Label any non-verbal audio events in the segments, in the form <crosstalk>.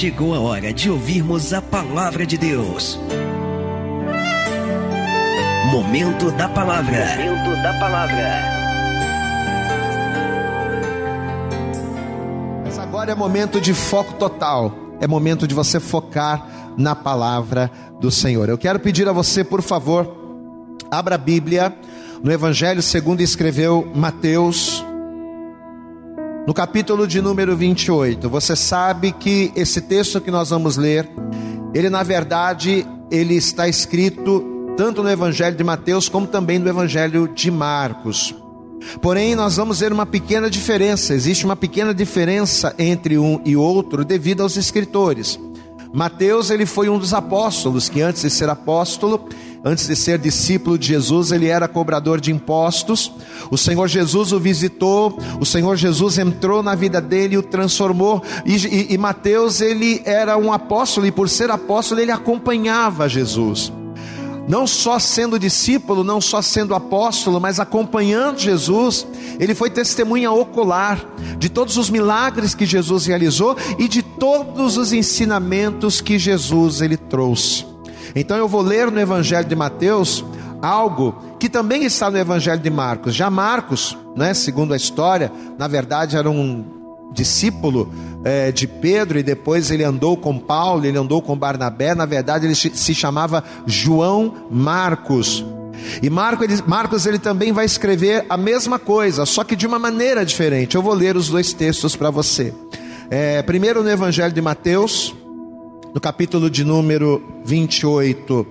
chegou a hora de ouvirmos a palavra de Deus. Momento da palavra. Momento da palavra. Mas agora é momento de foco total. É momento de você focar na palavra do Senhor. Eu quero pedir a você, por favor, abra a Bíblia no Evangelho segundo escreveu Mateus, no capítulo de número 28. Você sabe que esse texto que nós vamos ler, ele na verdade, ele está escrito tanto no Evangelho de Mateus como também no Evangelho de Marcos. Porém, nós vamos ver uma pequena diferença, existe uma pequena diferença entre um e outro devido aos escritores. Mateus, ele foi um dos apóstolos que antes de ser apóstolo, Antes de ser discípulo de Jesus, ele era cobrador de impostos. O Senhor Jesus o visitou, o Senhor Jesus entrou na vida dele e o transformou. E, e, e Mateus, ele era um apóstolo, e por ser apóstolo, ele acompanhava Jesus não só sendo discípulo, não só sendo apóstolo, mas acompanhando Jesus, ele foi testemunha ocular de todos os milagres que Jesus realizou e de todos os ensinamentos que Jesus ele trouxe. Então eu vou ler no Evangelho de Mateus algo que também está no Evangelho de Marcos. Já Marcos, né, segundo a história, na verdade era um discípulo é, de Pedro e depois ele andou com Paulo, ele andou com Barnabé. Na verdade ele se chamava João Marcos. E Marcos ele, Marcos ele também vai escrever a mesma coisa, só que de uma maneira diferente. Eu vou ler os dois textos para você. É, primeiro no Evangelho de Mateus, no capítulo de número 28.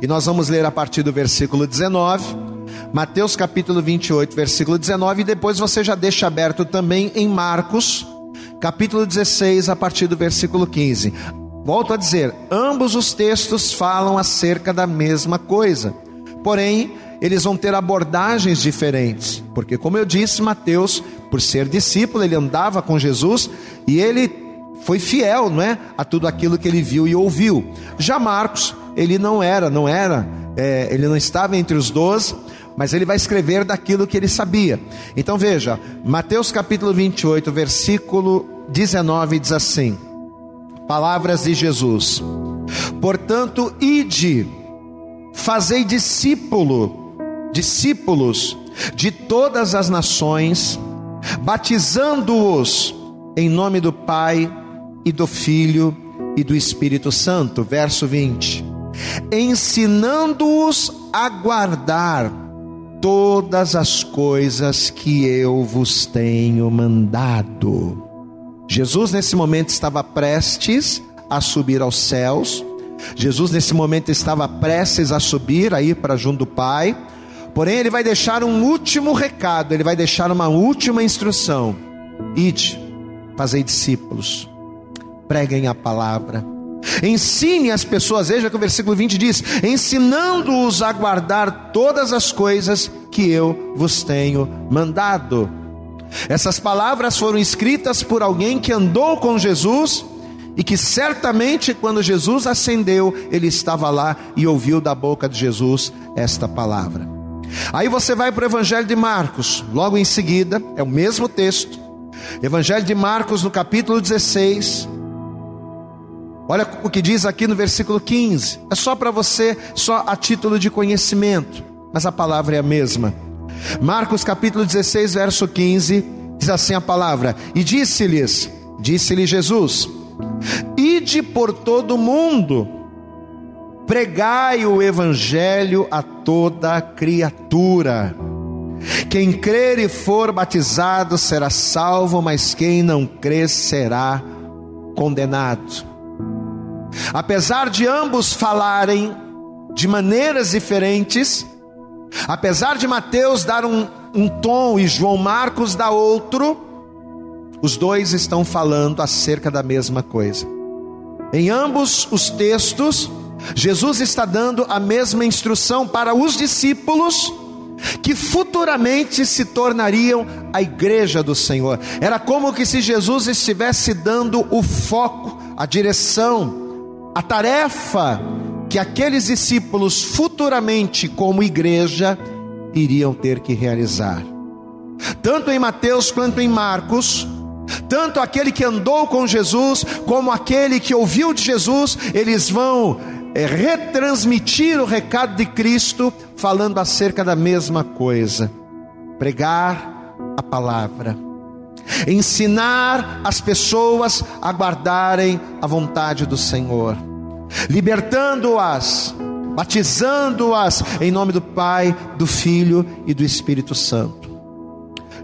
E nós vamos ler a partir do versículo 19. Mateus capítulo 28, versículo 19, e depois você já deixa aberto também em Marcos, capítulo 16, a partir do versículo 15. Volto a dizer, ambos os textos falam acerca da mesma coisa. Porém, eles vão ter abordagens diferentes, porque como eu disse, Mateus, por ser discípulo, ele andava com Jesus e ele foi fiel, não é, a tudo aquilo que ele viu e ouviu. Já Marcos, ele não era, não era, é, ele não estava entre os doze, mas ele vai escrever daquilo que ele sabia. Então veja, Mateus capítulo 28, versículo 19 diz assim: Palavras de Jesus. Portanto, ide, fazei discípulo, discípulos de todas as nações, batizando-os em nome do Pai, e do Filho e do Espírito Santo. Verso 20: Ensinando-os a guardar todas as coisas que eu vos tenho mandado. Jesus, nesse momento, estava prestes a subir aos céus. Jesus, nesse momento, estava prestes a subir, a ir para junto do Pai. Porém, ele vai deixar um último recado, ele vai deixar uma última instrução: Ide, fazei discípulos preguem a palavra. Ensine as pessoas, veja que o versículo 20 diz: ensinando-os a guardar todas as coisas que eu vos tenho mandado. Essas palavras foram escritas por alguém que andou com Jesus e que certamente quando Jesus ascendeu, ele estava lá e ouviu da boca de Jesus esta palavra. Aí você vai para o Evangelho de Marcos, logo em seguida, é o mesmo texto. Evangelho de Marcos, no capítulo 16, Olha o que diz aqui no versículo 15. É só para você, só a título de conhecimento, mas a palavra é a mesma. Marcos capítulo 16, verso 15, diz assim a palavra: E disse-lhes, disse-lhe Jesus: Ide por todo o mundo, pregai o evangelho a toda criatura. Quem crer e for batizado será salvo, mas quem não crer será condenado. Apesar de ambos falarem de maneiras diferentes, apesar de Mateus dar um, um tom e João Marcos dar outro, os dois estão falando acerca da mesma coisa. Em ambos os textos, Jesus está dando a mesma instrução para os discípulos que futuramente se tornariam a igreja do Senhor. Era como que se Jesus estivesse dando o foco, a direção, a tarefa que aqueles discípulos futuramente, como igreja, iriam ter que realizar. Tanto em Mateus quanto em Marcos, Tanto aquele que andou com Jesus, como aquele que ouviu de Jesus, eles vão é, retransmitir o recado de Cristo, falando acerca da mesma coisa: pregar a palavra, ensinar as pessoas a guardarem a vontade do Senhor, libertando-as, batizando-as em nome do Pai, do Filho e do Espírito Santo.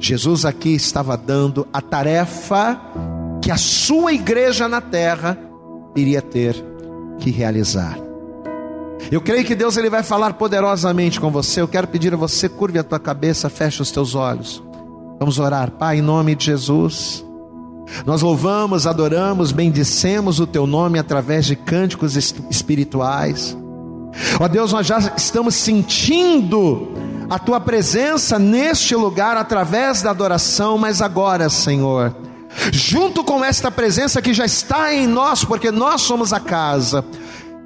Jesus aqui estava dando a tarefa que a sua igreja na terra iria ter que realizar. Eu creio que Deus ele vai falar poderosamente com você. Eu quero pedir a você, curve a tua cabeça, feche os teus olhos. Vamos orar, Pai, em nome de Jesus. Nós louvamos, adoramos, bendicemos o teu nome através de cânticos espirituais. Ó Deus, nós já estamos sentindo a tua presença neste lugar através da adoração, mas agora, Senhor, junto com esta presença que já está em nós, porque nós somos a casa,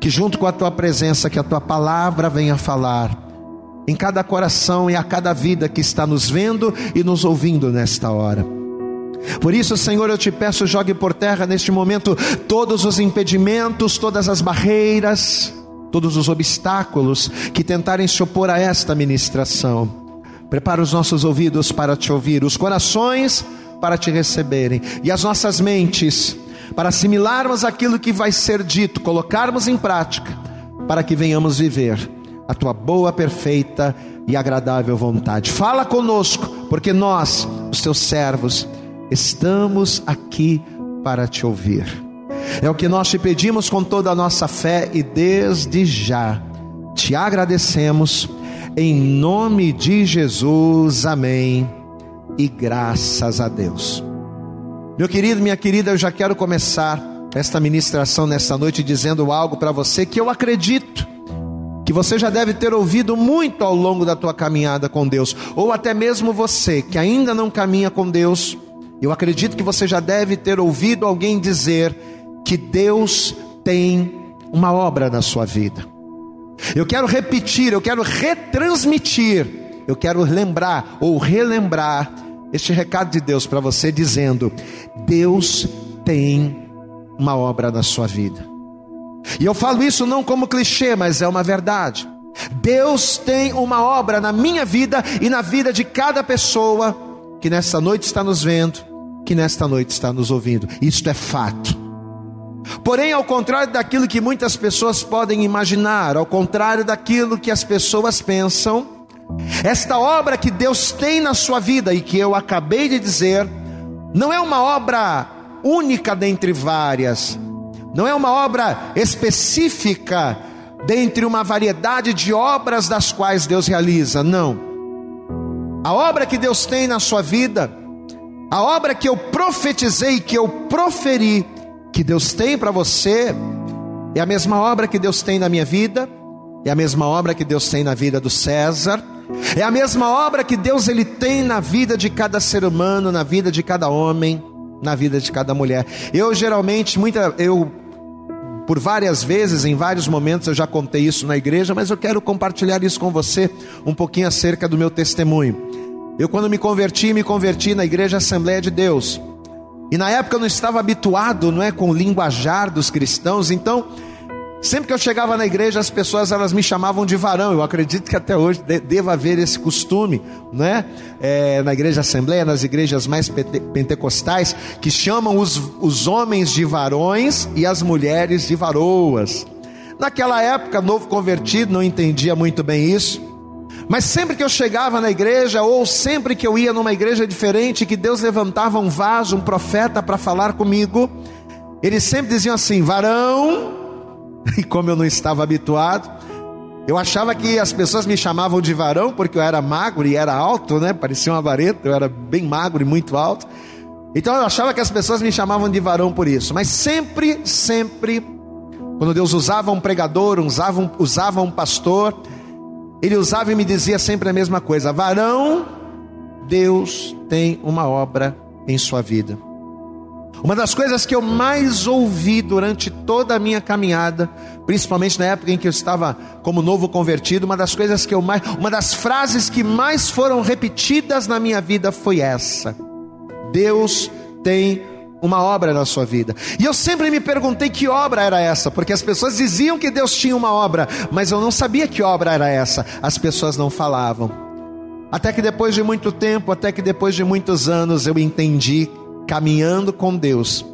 que junto com a tua presença, que a tua palavra venha falar em cada coração e a cada vida que está nos vendo e nos ouvindo nesta hora. Por isso, Senhor, eu te peço, jogue por terra neste momento todos os impedimentos, todas as barreiras, todos os obstáculos que tentarem se opor a esta ministração. Prepara os nossos ouvidos para te ouvir, os corações para te receberem e as nossas mentes para assimilarmos aquilo que vai ser dito, colocarmos em prática, para que venhamos viver a tua boa, perfeita e agradável vontade. Fala conosco, porque nós, os teus servos, estamos aqui para te ouvir. É o que nós te pedimos com toda a nossa fé e desde já te agradecemos. Em nome de Jesus, amém. E graças a Deus. Meu querido, minha querida, eu já quero começar esta ministração nesta noite dizendo algo para você que eu acredito que você já deve ter ouvido muito ao longo da tua caminhada com Deus, ou até mesmo você que ainda não caminha com Deus, eu acredito que você já deve ter ouvido alguém dizer que Deus tem uma obra na sua vida. Eu quero repetir, eu quero retransmitir, eu quero lembrar ou relembrar este recado de Deus para você dizendo: Deus tem uma obra na sua vida. E eu falo isso não como clichê, mas é uma verdade. Deus tem uma obra na minha vida e na vida de cada pessoa que nesta noite está nos vendo, que nesta noite está nos ouvindo. Isto é fato. Porém, ao contrário daquilo que muitas pessoas podem imaginar, ao contrário daquilo que as pessoas pensam, esta obra que Deus tem na sua vida e que eu acabei de dizer, não é uma obra única dentre várias, não é uma obra específica dentre uma variedade de obras das quais Deus realiza, não. A obra que Deus tem na sua vida, a obra que eu profetizei, que eu proferi, que Deus tem para você, é a mesma obra que Deus tem na minha vida, é a mesma obra que Deus tem na vida do César, é a mesma obra que Deus ele tem na vida de cada ser humano, na vida de cada homem, na vida de cada mulher. Eu geralmente muita eu por várias vezes, em vários momentos eu já contei isso na igreja, mas eu quero compartilhar isso com você um pouquinho acerca do meu testemunho. Eu quando me converti, me converti na igreja Assembleia de Deus. E na época eu não estava habituado, não é, com o linguajar dos cristãos, então Sempre que eu chegava na igreja, as pessoas elas me chamavam de varão. Eu acredito que até hoje deva haver esse costume, né? É, na igreja Assembleia, nas igrejas mais pentecostais, que chamam os, os homens de varões e as mulheres de varoas. Naquela época, novo convertido, não entendia muito bem isso. Mas sempre que eu chegava na igreja, ou sempre que eu ia numa igreja diferente, que Deus levantava um vaso, um profeta para falar comigo, eles sempre diziam assim: varão <laughs> E como eu não estava habituado, eu achava que as pessoas me chamavam de varão porque eu era magro e era alto, né? Parecia uma vareta, eu era bem magro e muito alto. Então eu achava que as pessoas me chamavam de varão por isso. Mas sempre, sempre, quando Deus usava um pregador, usava um, usava um pastor, ele usava e me dizia sempre a mesma coisa: varão, Deus tem uma obra em sua vida. Uma das coisas que eu mais ouvi durante toda a minha caminhada, principalmente na época em que eu estava como novo convertido, uma das coisas que eu mais, uma das frases que mais foram repetidas na minha vida foi essa: Deus tem uma obra na sua vida. E eu sempre me perguntei que obra era essa, porque as pessoas diziam que Deus tinha uma obra, mas eu não sabia que obra era essa. As pessoas não falavam. Até que depois de muito tempo, até que depois de muitos anos, eu entendi, caminhando com Deus,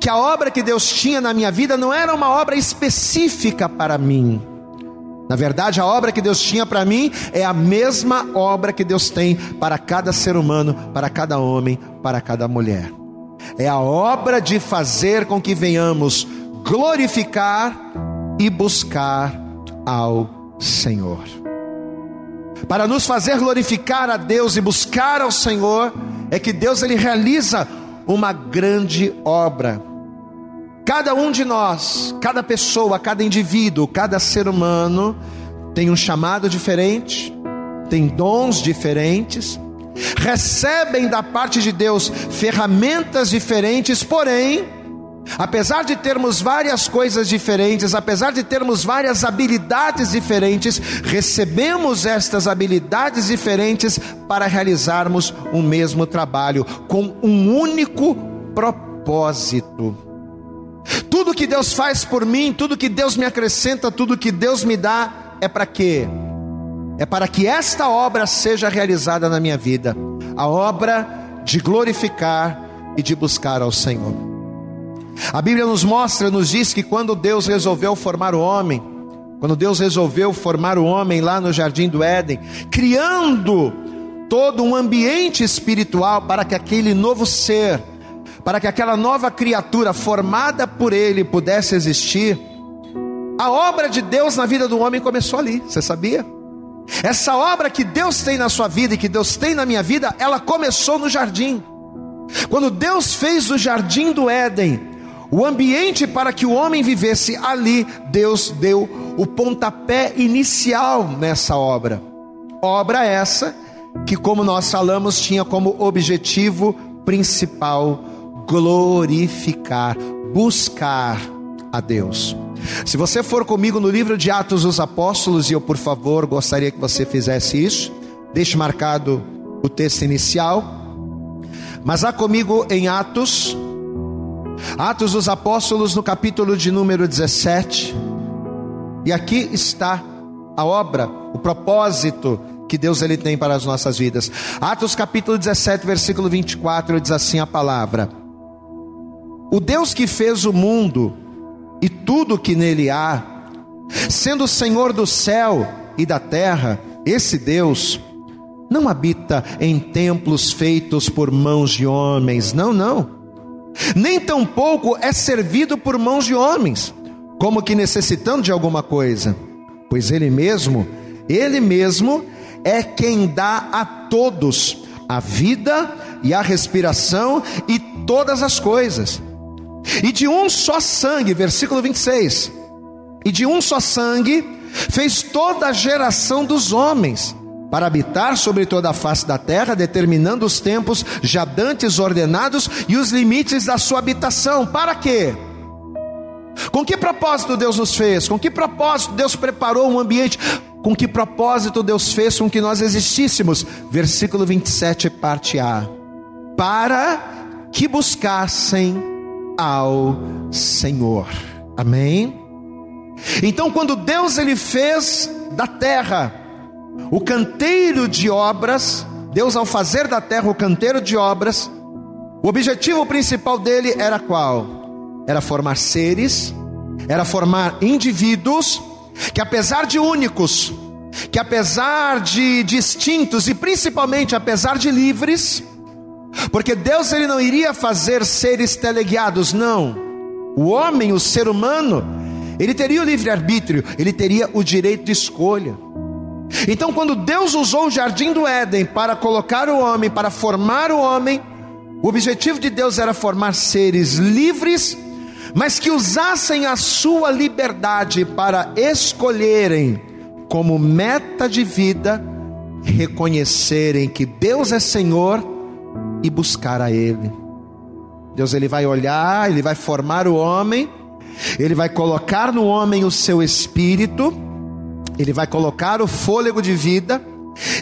que a obra que Deus tinha na minha vida não era uma obra específica para mim. Na verdade, a obra que Deus tinha para mim é a mesma obra que Deus tem para cada ser humano, para cada homem, para cada mulher é a obra de fazer com que venhamos glorificar e buscar ao Senhor. Para nos fazer glorificar a Deus e buscar ao Senhor, é que Deus ele realiza uma grande obra. Cada um de nós, cada pessoa, cada indivíduo, cada ser humano tem um chamado diferente, tem dons diferentes, recebem da parte de Deus ferramentas diferentes, porém, apesar de termos várias coisas diferentes, apesar de termos várias habilidades diferentes, recebemos estas habilidades diferentes para realizarmos o mesmo trabalho com um único propósito. Tudo que Deus faz por mim, tudo que Deus me acrescenta, tudo que Deus me dá, é para quê? é para que esta obra seja realizada na minha vida a obra de glorificar e de buscar ao Senhor. A Bíblia nos mostra, nos diz que quando Deus resolveu formar o homem, quando Deus resolveu formar o homem lá no jardim do Éden, criando todo um ambiente espiritual para que aquele novo ser, para que aquela nova criatura formada por ele pudesse existir, a obra de Deus na vida do homem começou ali, você sabia? Essa obra que Deus tem na sua vida e que Deus tem na minha vida, ela começou no jardim. Quando Deus fez o jardim do Éden, o ambiente para que o homem vivesse ali, Deus deu o pontapé inicial nessa obra. Obra essa que, como nós falamos, tinha como objetivo principal glorificar, buscar a Deus. Se você for comigo no livro de Atos dos Apóstolos, e eu, por favor, gostaria que você fizesse isso, deixe marcado o texto inicial. Mas há comigo em Atos, Atos dos Apóstolos, no capítulo de número 17, e aqui está a obra, o propósito que Deus ele tem para as nossas vidas. Atos capítulo 17, versículo 24, diz assim a palavra: O Deus que fez o mundo e tudo que nele há, sendo o Senhor do céu e da terra, esse Deus não habita em templos feitos por mãos de homens, não, não. Nem tampouco é servido por mãos de homens, como que necessitando de alguma coisa, pois ele mesmo, ele mesmo é quem dá a todos a vida e a respiração e todas as coisas. E de um só sangue, versículo 26. E de um só sangue fez toda a geração dos homens para habitar sobre toda a face da terra, determinando os tempos já dantes ordenados e os limites da sua habitação. Para quê? Com que propósito Deus nos fez? Com que propósito Deus preparou um ambiente? Com que propósito Deus fez com que nós existíssemos? Versículo 27, parte A. Para que buscassem ao Senhor. Amém? Então, quando Deus ele fez da terra o canteiro de obras, Deus ao fazer da terra o canteiro de obras, o objetivo principal dele era qual? Era formar seres, era formar indivíduos que apesar de únicos, que apesar de distintos e principalmente apesar de livres, porque Deus ele não iria fazer seres teleguiados, não. O homem, o ser humano, ele teria o livre-arbítrio, ele teria o direito de escolha. Então, quando Deus usou o jardim do Éden para colocar o homem, para formar o homem, o objetivo de Deus era formar seres livres, mas que usassem a sua liberdade para escolherem como meta de vida reconhecerem que Deus é Senhor e buscar a Ele. Deus ele vai olhar, ele vai formar o homem, ele vai colocar no homem o seu espírito, ele vai colocar o fôlego de vida,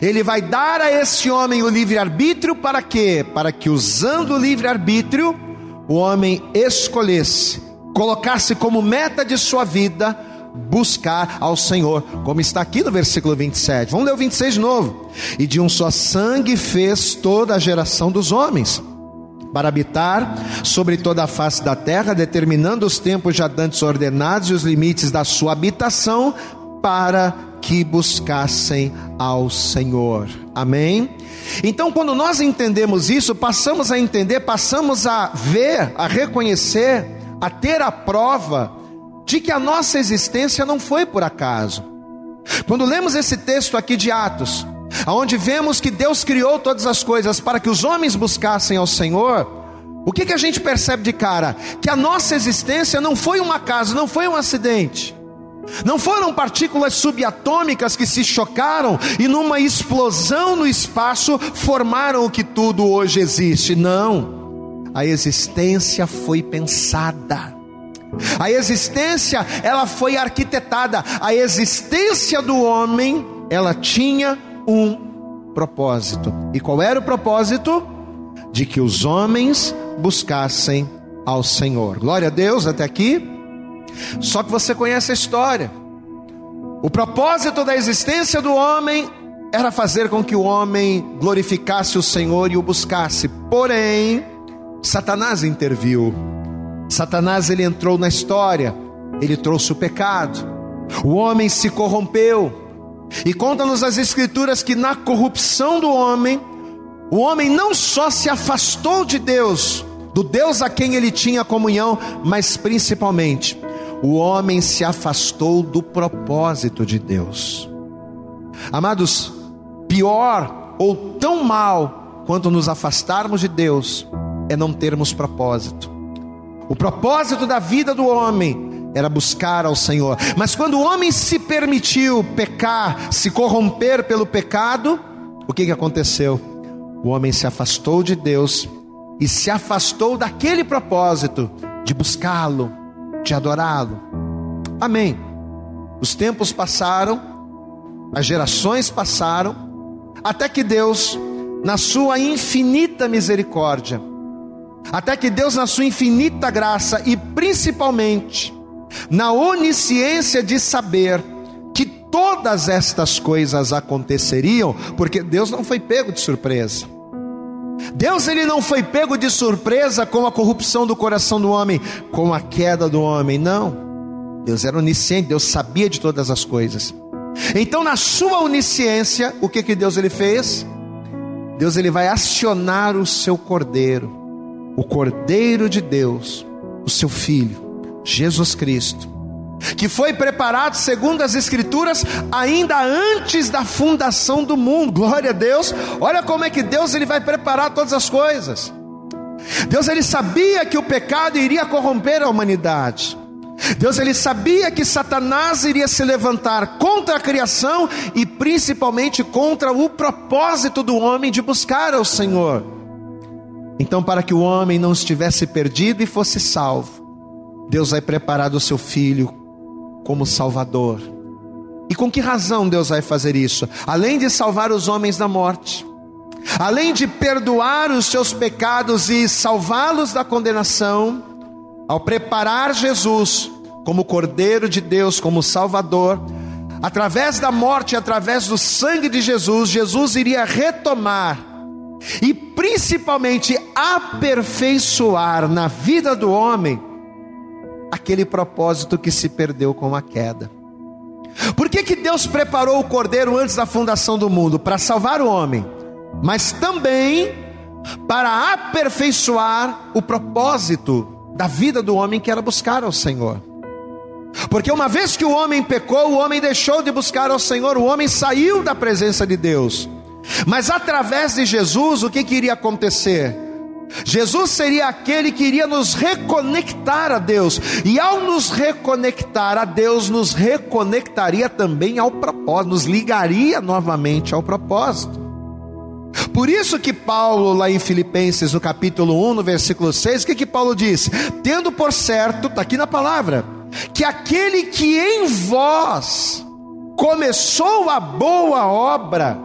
Ele vai dar a esse homem o livre-arbítrio para quê? Para que, usando o livre-arbítrio, o homem escolhesse, colocasse como meta de sua vida buscar ao Senhor, como está aqui no versículo 27. Vamos ler o 26 de novo. E de um só sangue fez toda a geração dos homens para habitar sobre toda a face da terra, determinando os tempos já dantes ordenados e os limites da sua habitação, para que buscassem ao Senhor. Amém? Então, quando nós entendemos isso, passamos a entender, passamos a ver, a reconhecer, a ter a prova de que a nossa existência não foi por acaso. Quando lemos esse texto aqui de Atos, aonde vemos que Deus criou todas as coisas para que os homens buscassem ao Senhor, o que, que a gente percebe de cara? Que a nossa existência não foi um acaso, não foi um acidente. Não foram partículas subatômicas que se chocaram e numa explosão no espaço formaram o que tudo hoje existe. Não. A existência foi pensada. A existência, ela foi arquitetada. A existência do homem, ela tinha um propósito. E qual era o propósito? De que os homens buscassem ao Senhor. Glória a Deus até aqui. Só que você conhece a história. O propósito da existência do homem era fazer com que o homem glorificasse o Senhor e o buscasse. Porém, Satanás interviu. Satanás ele entrou na história. Ele trouxe o pecado. O homem se corrompeu. E conta-nos as Escrituras que na corrupção do homem, o homem não só se afastou de Deus, do Deus a quem ele tinha comunhão, mas principalmente, o homem se afastou do propósito de Deus. Amados, pior ou tão mal quanto nos afastarmos de Deus é não termos propósito. O propósito da vida do homem era buscar ao Senhor. Mas quando o homem se permitiu pecar, se corromper pelo pecado, o que, que aconteceu? O homem se afastou de Deus e se afastou daquele propósito de buscá-lo, de adorá-lo. Amém. Os tempos passaram, as gerações passaram, até que Deus, na sua infinita misericórdia, até que Deus, na sua infinita graça e principalmente na onisciência de saber que todas estas coisas aconteceriam, porque Deus não foi pego de surpresa. Deus ele não foi pego de surpresa com a corrupção do coração do homem, com a queda do homem, não. Deus era onisciente, Deus sabia de todas as coisas. Então, na sua onisciência, o que que Deus ele fez? Deus ele vai acionar o seu cordeiro, o cordeiro de Deus, o seu filho Jesus Cristo, que foi preparado segundo as Escrituras ainda antes da fundação do mundo. Glória a Deus. Olha como é que Deus ele vai preparar todas as coisas. Deus ele sabia que o pecado iria corromper a humanidade. Deus ele sabia que Satanás iria se levantar contra a criação e principalmente contra o propósito do homem de buscar ao Senhor. Então, para que o homem não estivesse perdido e fosse salvo, Deus vai preparar o seu filho como Salvador. E com que razão Deus vai fazer isso? Além de salvar os homens da morte, além de perdoar os seus pecados e salvá-los da condenação, ao preparar Jesus como Cordeiro de Deus, como Salvador, através da morte, através do sangue de Jesus, Jesus iria retomar e principalmente aperfeiçoar na vida do homem aquele propósito que se perdeu com a queda. Por que, que Deus preparou o cordeiro antes da fundação do mundo? Para salvar o homem, mas também para aperfeiçoar o propósito da vida do homem que era buscar ao Senhor. Porque uma vez que o homem pecou, o homem deixou de buscar ao Senhor, o homem saiu da presença de Deus. Mas através de Jesus, o que, que iria acontecer? Jesus seria aquele que iria nos reconectar a Deus, e ao nos reconectar a Deus, nos reconectaria também ao propósito, nos ligaria novamente ao propósito. Por isso que Paulo, lá em Filipenses, no capítulo 1, no versículo 6, o que, que Paulo diz? Tendo por certo, está aqui na palavra, que aquele que em vós começou a boa obra,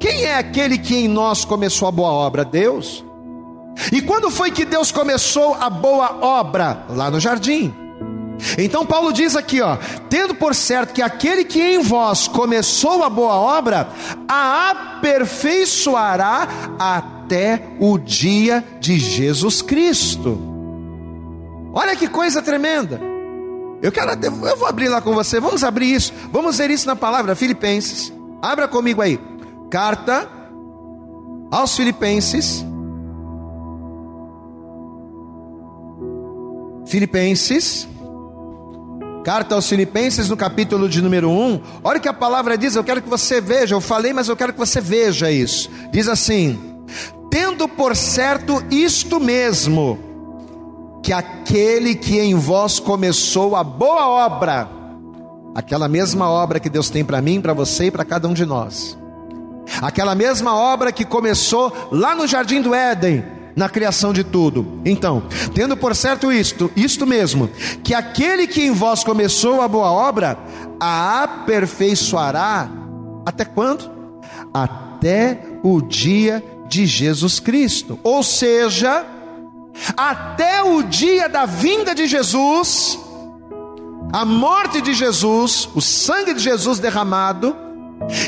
quem é aquele que em nós começou a boa obra? Deus. E quando foi que Deus começou a boa obra? Lá no jardim. Então Paulo diz aqui, ó, tendo por certo que aquele que em vós começou a boa obra, a aperfeiçoará até o dia de Jesus Cristo. Olha que coisa tremenda. Eu quero, eu vou abrir lá com você. Vamos abrir isso. Vamos ver isso na palavra Filipenses. Abra comigo aí. Carta aos Filipenses. Filipenses Carta aos Filipenses, no capítulo de número 1. Olha o que a palavra diz, eu quero que você veja. Eu falei, mas eu quero que você veja isso. Diz assim: Tendo por certo isto mesmo, que aquele que em vós começou a boa obra, aquela mesma obra que Deus tem para mim, para você e para cada um de nós, aquela mesma obra que começou lá no jardim do Éden, na criação de tudo. Então, tendo por certo isto, isto mesmo, que aquele que em vós começou a boa obra, a aperfeiçoará até quando? Até o dia de Jesus Cristo. Ou seja, até o dia da vinda de Jesus, a morte de Jesus, o sangue de Jesus derramado,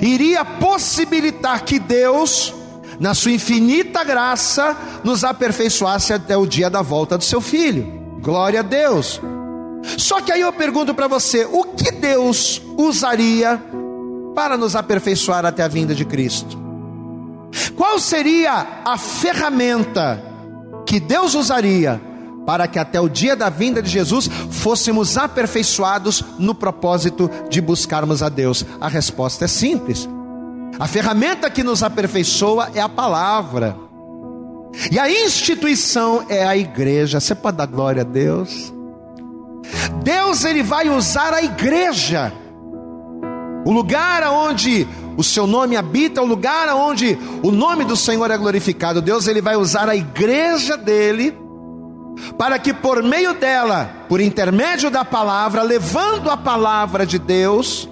iria possibilitar que Deus na sua infinita graça, nos aperfeiçoasse até o dia da volta do seu filho. Glória a Deus. Só que aí eu pergunto para você: o que Deus usaria para nos aperfeiçoar até a vinda de Cristo? Qual seria a ferramenta que Deus usaria para que até o dia da vinda de Jesus fôssemos aperfeiçoados no propósito de buscarmos a Deus? A resposta é simples: a ferramenta que nos aperfeiçoa é a palavra. E a instituição é a igreja. Você pode dar glória a Deus? Deus ele vai usar a igreja. O lugar onde o seu nome habita, o lugar onde o nome do Senhor é glorificado. Deus ele vai usar a igreja dele para que por meio dela, por intermédio da palavra, levando a palavra de Deus,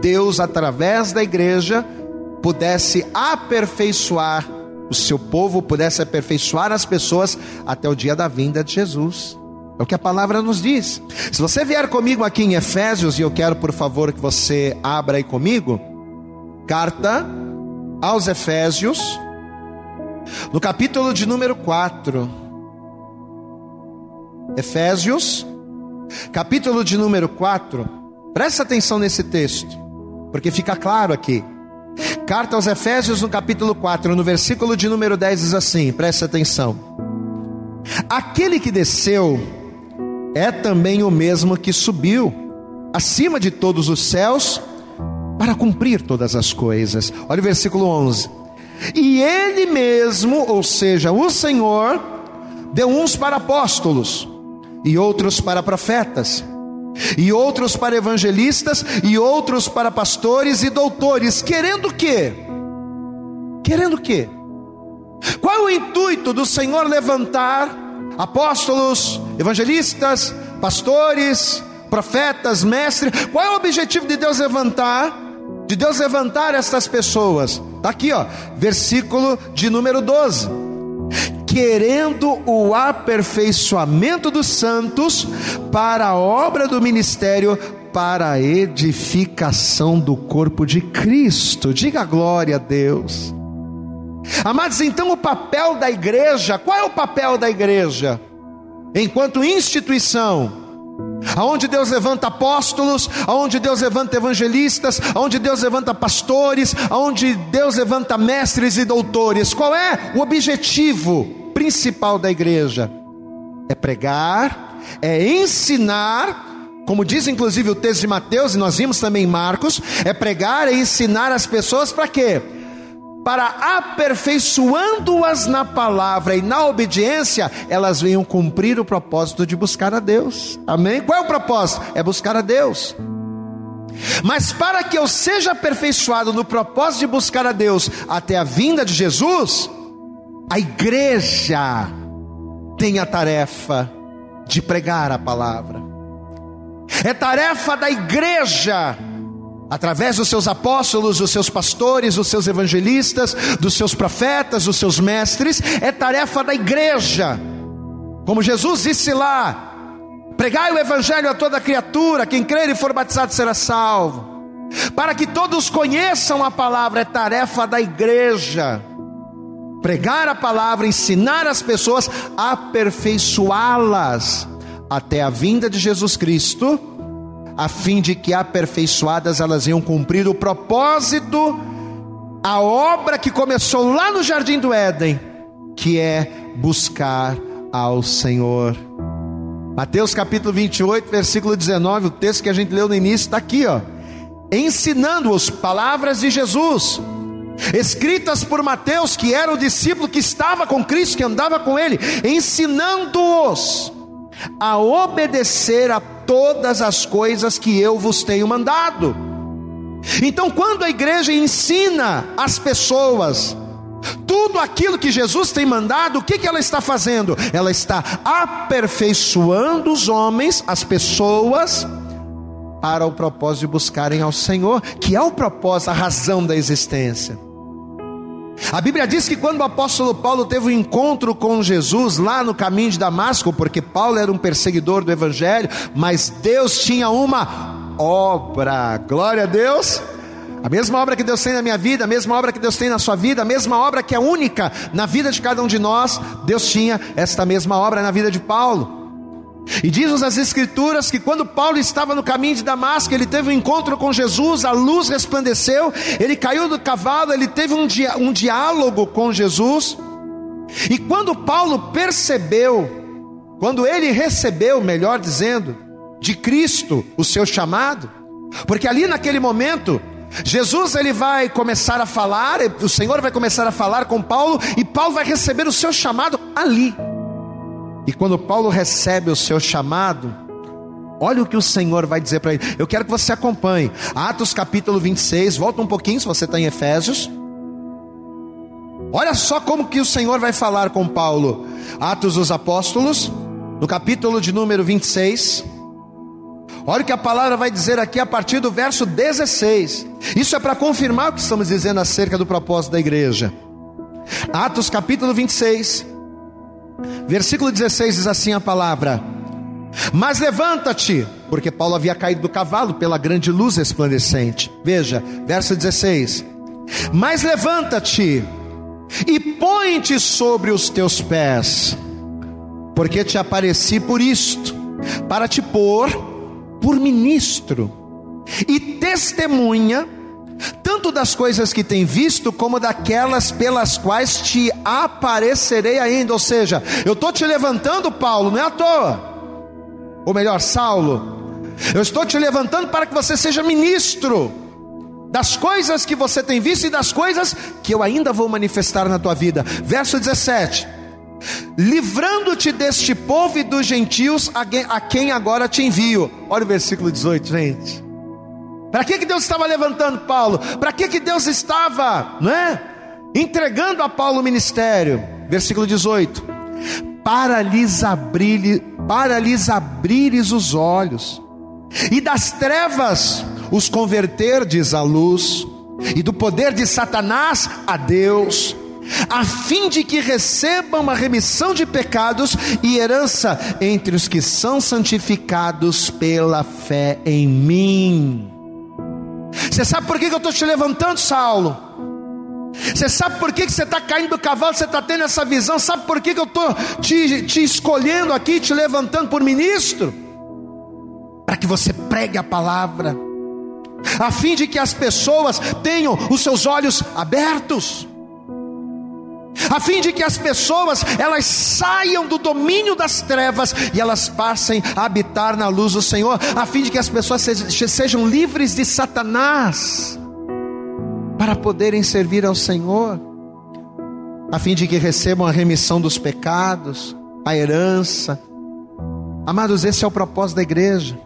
Deus, através da igreja, pudesse aperfeiçoar o seu povo, pudesse aperfeiçoar as pessoas até o dia da vinda de Jesus. É o que a palavra nos diz. Se você vier comigo aqui em Efésios, e eu quero por favor que você abra aí comigo, carta aos Efésios, no capítulo de número 4. Efésios, capítulo de número 4. Presta atenção nesse texto porque fica claro aqui. Carta aos Efésios, no capítulo 4, no versículo de número 10, diz assim: preste atenção. Aquele que desceu é também o mesmo que subiu acima de todos os céus para cumprir todas as coisas. Olha o versículo 11. E ele mesmo, ou seja, o Senhor, deu uns para apóstolos, e outros para profetas e outros para evangelistas, e outros para pastores e doutores, querendo o quê? Querendo o quê? Qual é o intuito do Senhor levantar apóstolos, evangelistas, pastores, profetas, mestres? Qual é o objetivo de Deus levantar? De Deus levantar estas pessoas? Está aqui, ó, versículo de número 12 querendo o aperfeiçoamento dos santos para a obra do ministério, para a edificação do corpo de Cristo. Diga glória a Deus. Amados, então o papel da igreja, qual é o papel da igreja? Enquanto instituição, aonde Deus levanta apóstolos, aonde Deus levanta evangelistas, aonde Deus levanta pastores, aonde Deus levanta mestres e doutores. Qual é o objetivo principal da igreja? É pregar, é ensinar, como diz inclusive o texto de Mateus, e nós vimos também em Marcos, é pregar e ensinar as pessoas para quê? para aperfeiçoando-as na palavra e na obediência, elas venham cumprir o propósito de buscar a Deus. Amém? Qual é o propósito? É buscar a Deus. Mas para que eu seja aperfeiçoado no propósito de buscar a Deus até a vinda de Jesus, a igreja tem a tarefa de pregar a palavra. É tarefa da igreja através dos seus apóstolos, dos seus pastores, dos seus evangelistas, dos seus profetas, dos seus mestres, é tarefa da igreja. Como Jesus disse lá: pregai o evangelho a toda criatura, quem crer e for batizado será salvo. Para que todos conheçam a palavra, é tarefa da igreja. Pregar a palavra, ensinar as pessoas, aperfeiçoá-las até a vinda de Jesus Cristo a fim de que aperfeiçoadas elas iam cumprir o propósito, a obra que começou lá no jardim do Éden, que é buscar ao Senhor. Mateus capítulo 28, versículo 19, o texto que a gente leu no início está aqui, ó. Ensinando-os palavras de Jesus, escritas por Mateus, que era o discípulo que estava com Cristo, que andava com ele, ensinando-os a obedecer a todas as coisas que eu vos tenho mandado. Então, quando a igreja ensina as pessoas tudo aquilo que Jesus tem mandado, o que, que ela está fazendo? Ela está aperfeiçoando os homens, as pessoas, para o propósito de buscarem ao Senhor, que é o propósito, a razão da existência. A Bíblia diz que quando o apóstolo Paulo teve um encontro com Jesus lá no caminho de Damasco, porque Paulo era um perseguidor do evangelho, mas Deus tinha uma obra, glória a Deus. A mesma obra que Deus tem na minha vida, a mesma obra que Deus tem na sua vida, a mesma obra que é única na vida de cada um de nós, Deus tinha esta mesma obra na vida de Paulo. E diz as Escrituras que quando Paulo estava no caminho de Damasco, ele teve um encontro com Jesus, a luz resplandeceu, ele caiu do cavalo, ele teve um, dia, um diálogo com Jesus. E quando Paulo percebeu, quando ele recebeu, melhor dizendo, de Cristo o seu chamado, porque ali naquele momento, Jesus ele vai começar a falar, o Senhor vai começar a falar com Paulo, e Paulo vai receber o seu chamado ali. E quando Paulo recebe o seu chamado, olha o que o Senhor vai dizer para ele. Eu quero que você acompanhe. Atos capítulo 26, volta um pouquinho se você está em Efésios. Olha só como que o Senhor vai falar com Paulo. Atos dos Apóstolos, no capítulo de número 26. Olha o que a palavra vai dizer aqui a partir do verso 16. Isso é para confirmar o que estamos dizendo acerca do propósito da igreja. Atos capítulo 26, Versículo 16 diz assim a palavra: Mas levanta-te, porque Paulo havia caído do cavalo pela grande luz resplandecente. Veja, verso 16: Mas levanta-te e põe-te sobre os teus pés, porque te apareci por isto, para te pôr por ministro e testemunha tanto das coisas que tem visto, como daquelas pelas quais te aparecerei ainda. Ou seja, eu estou te levantando, Paulo, não é à toa. Ou melhor, Saulo, eu estou te levantando para que você seja ministro das coisas que você tem visto e das coisas que eu ainda vou manifestar na tua vida. Verso 17: Livrando-te deste povo e dos gentios a quem agora te envio. Olha o versículo 18, gente. Para que, que Deus estava levantando Paulo? Para que, que Deus estava, né? Entregando a Paulo o ministério. Versículo 18: Para lhes abrir, para lhes abrires os olhos, e das trevas os converterdes à luz, e do poder de Satanás a Deus, a fim de que recebam a remissão de pecados e herança entre os que são santificados pela fé em mim. Você sabe por que eu estou te levantando, Saulo? Você sabe por que você está caindo do cavalo, você está tendo essa visão? Sabe por que eu estou te, te escolhendo aqui, te levantando por ministro? Para que você pregue a palavra, a fim de que as pessoas tenham os seus olhos abertos a fim de que as pessoas elas saiam do domínio das trevas e elas passem a habitar na luz do Senhor, a fim de que as pessoas sejam livres de Satanás para poderem servir ao Senhor, a fim de que recebam a remissão dos pecados, a herança. Amados, esse é o propósito da igreja.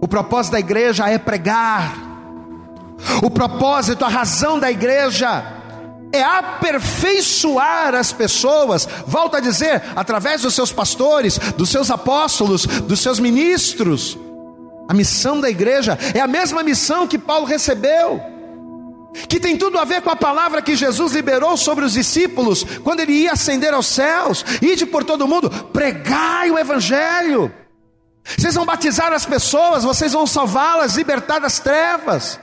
O propósito da igreja é pregar. O propósito, a razão da igreja é aperfeiçoar as pessoas, volta a dizer, através dos seus pastores, dos seus apóstolos, dos seus ministros. A missão da igreja é a mesma missão que Paulo recebeu, que tem tudo a ver com a palavra que Jesus liberou sobre os discípulos quando ele ia ascender aos céus, ide por todo mundo, pregai o evangelho. Vocês vão batizar as pessoas, vocês vão salvá-las, libertar das trevas.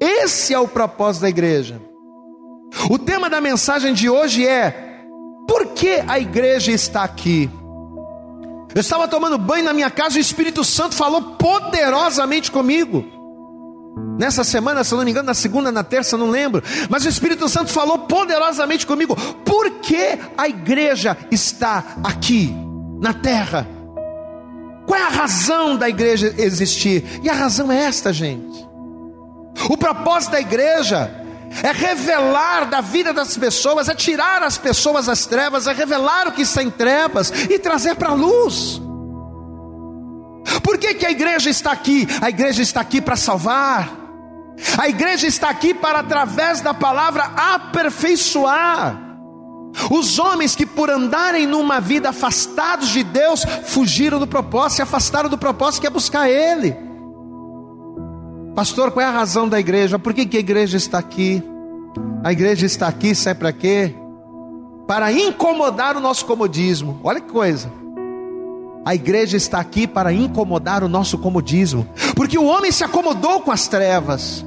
Esse é o propósito da igreja. O tema da mensagem de hoje é: por que a igreja está aqui? Eu estava tomando banho na minha casa e o Espírito Santo falou poderosamente comigo. Nessa semana, se eu não me engano, na segunda, na terça, não lembro. Mas o Espírito Santo falou poderosamente comigo. Por que a igreja está aqui, na terra? Qual é a razão da igreja existir? E a razão é esta, gente. O propósito da igreja é revelar da vida das pessoas, é tirar as pessoas das trevas, é revelar o que está em trevas e trazer para a luz. Por que, que a igreja está aqui? A igreja está aqui para salvar, a igreja está aqui para, através da palavra, aperfeiçoar. Os homens que, por andarem numa vida afastados de Deus, fugiram do propósito, se afastaram do propósito que é buscar Ele. Pastor, qual é a razão da igreja? Por que, que a igreja está aqui? A igreja está aqui, sabe para quê? Para incomodar o nosso comodismo. Olha que coisa. A igreja está aqui para incomodar o nosso comodismo, porque o homem se acomodou com as trevas,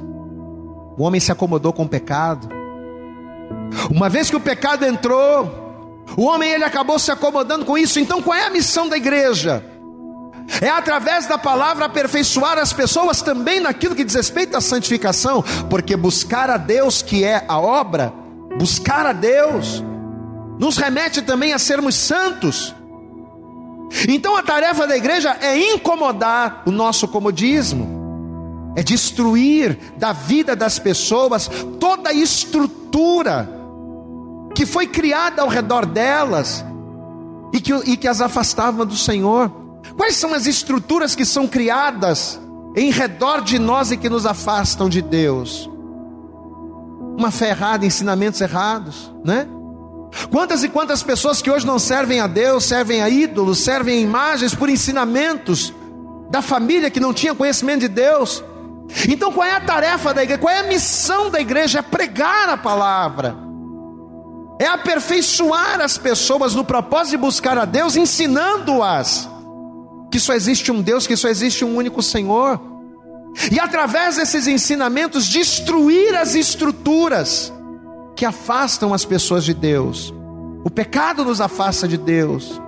o homem se acomodou com o pecado. Uma vez que o pecado entrou, o homem ele acabou se acomodando com isso. Então, qual é a missão da igreja? É através da palavra aperfeiçoar as pessoas também naquilo que diz respeito à santificação, porque buscar a Deus, que é a obra, buscar a Deus, nos remete também a sermos santos. Então a tarefa da igreja é incomodar o nosso comodismo, é destruir da vida das pessoas toda a estrutura que foi criada ao redor delas e que, e que as afastava do Senhor. Quais são as estruturas que são criadas em redor de nós e que nos afastam de Deus? Uma fé errada, ensinamentos errados, né? Quantas e quantas pessoas que hoje não servem a Deus, servem a ídolos, servem a imagens por ensinamentos da família que não tinha conhecimento de Deus. Então qual é a tarefa da igreja? Qual é a missão da igreja? É pregar a palavra. É aperfeiçoar as pessoas no propósito de buscar a Deus, ensinando-as que só existe um Deus, que só existe um único Senhor. E através desses ensinamentos, destruir as estruturas que afastam as pessoas de Deus. O pecado nos afasta de Deus,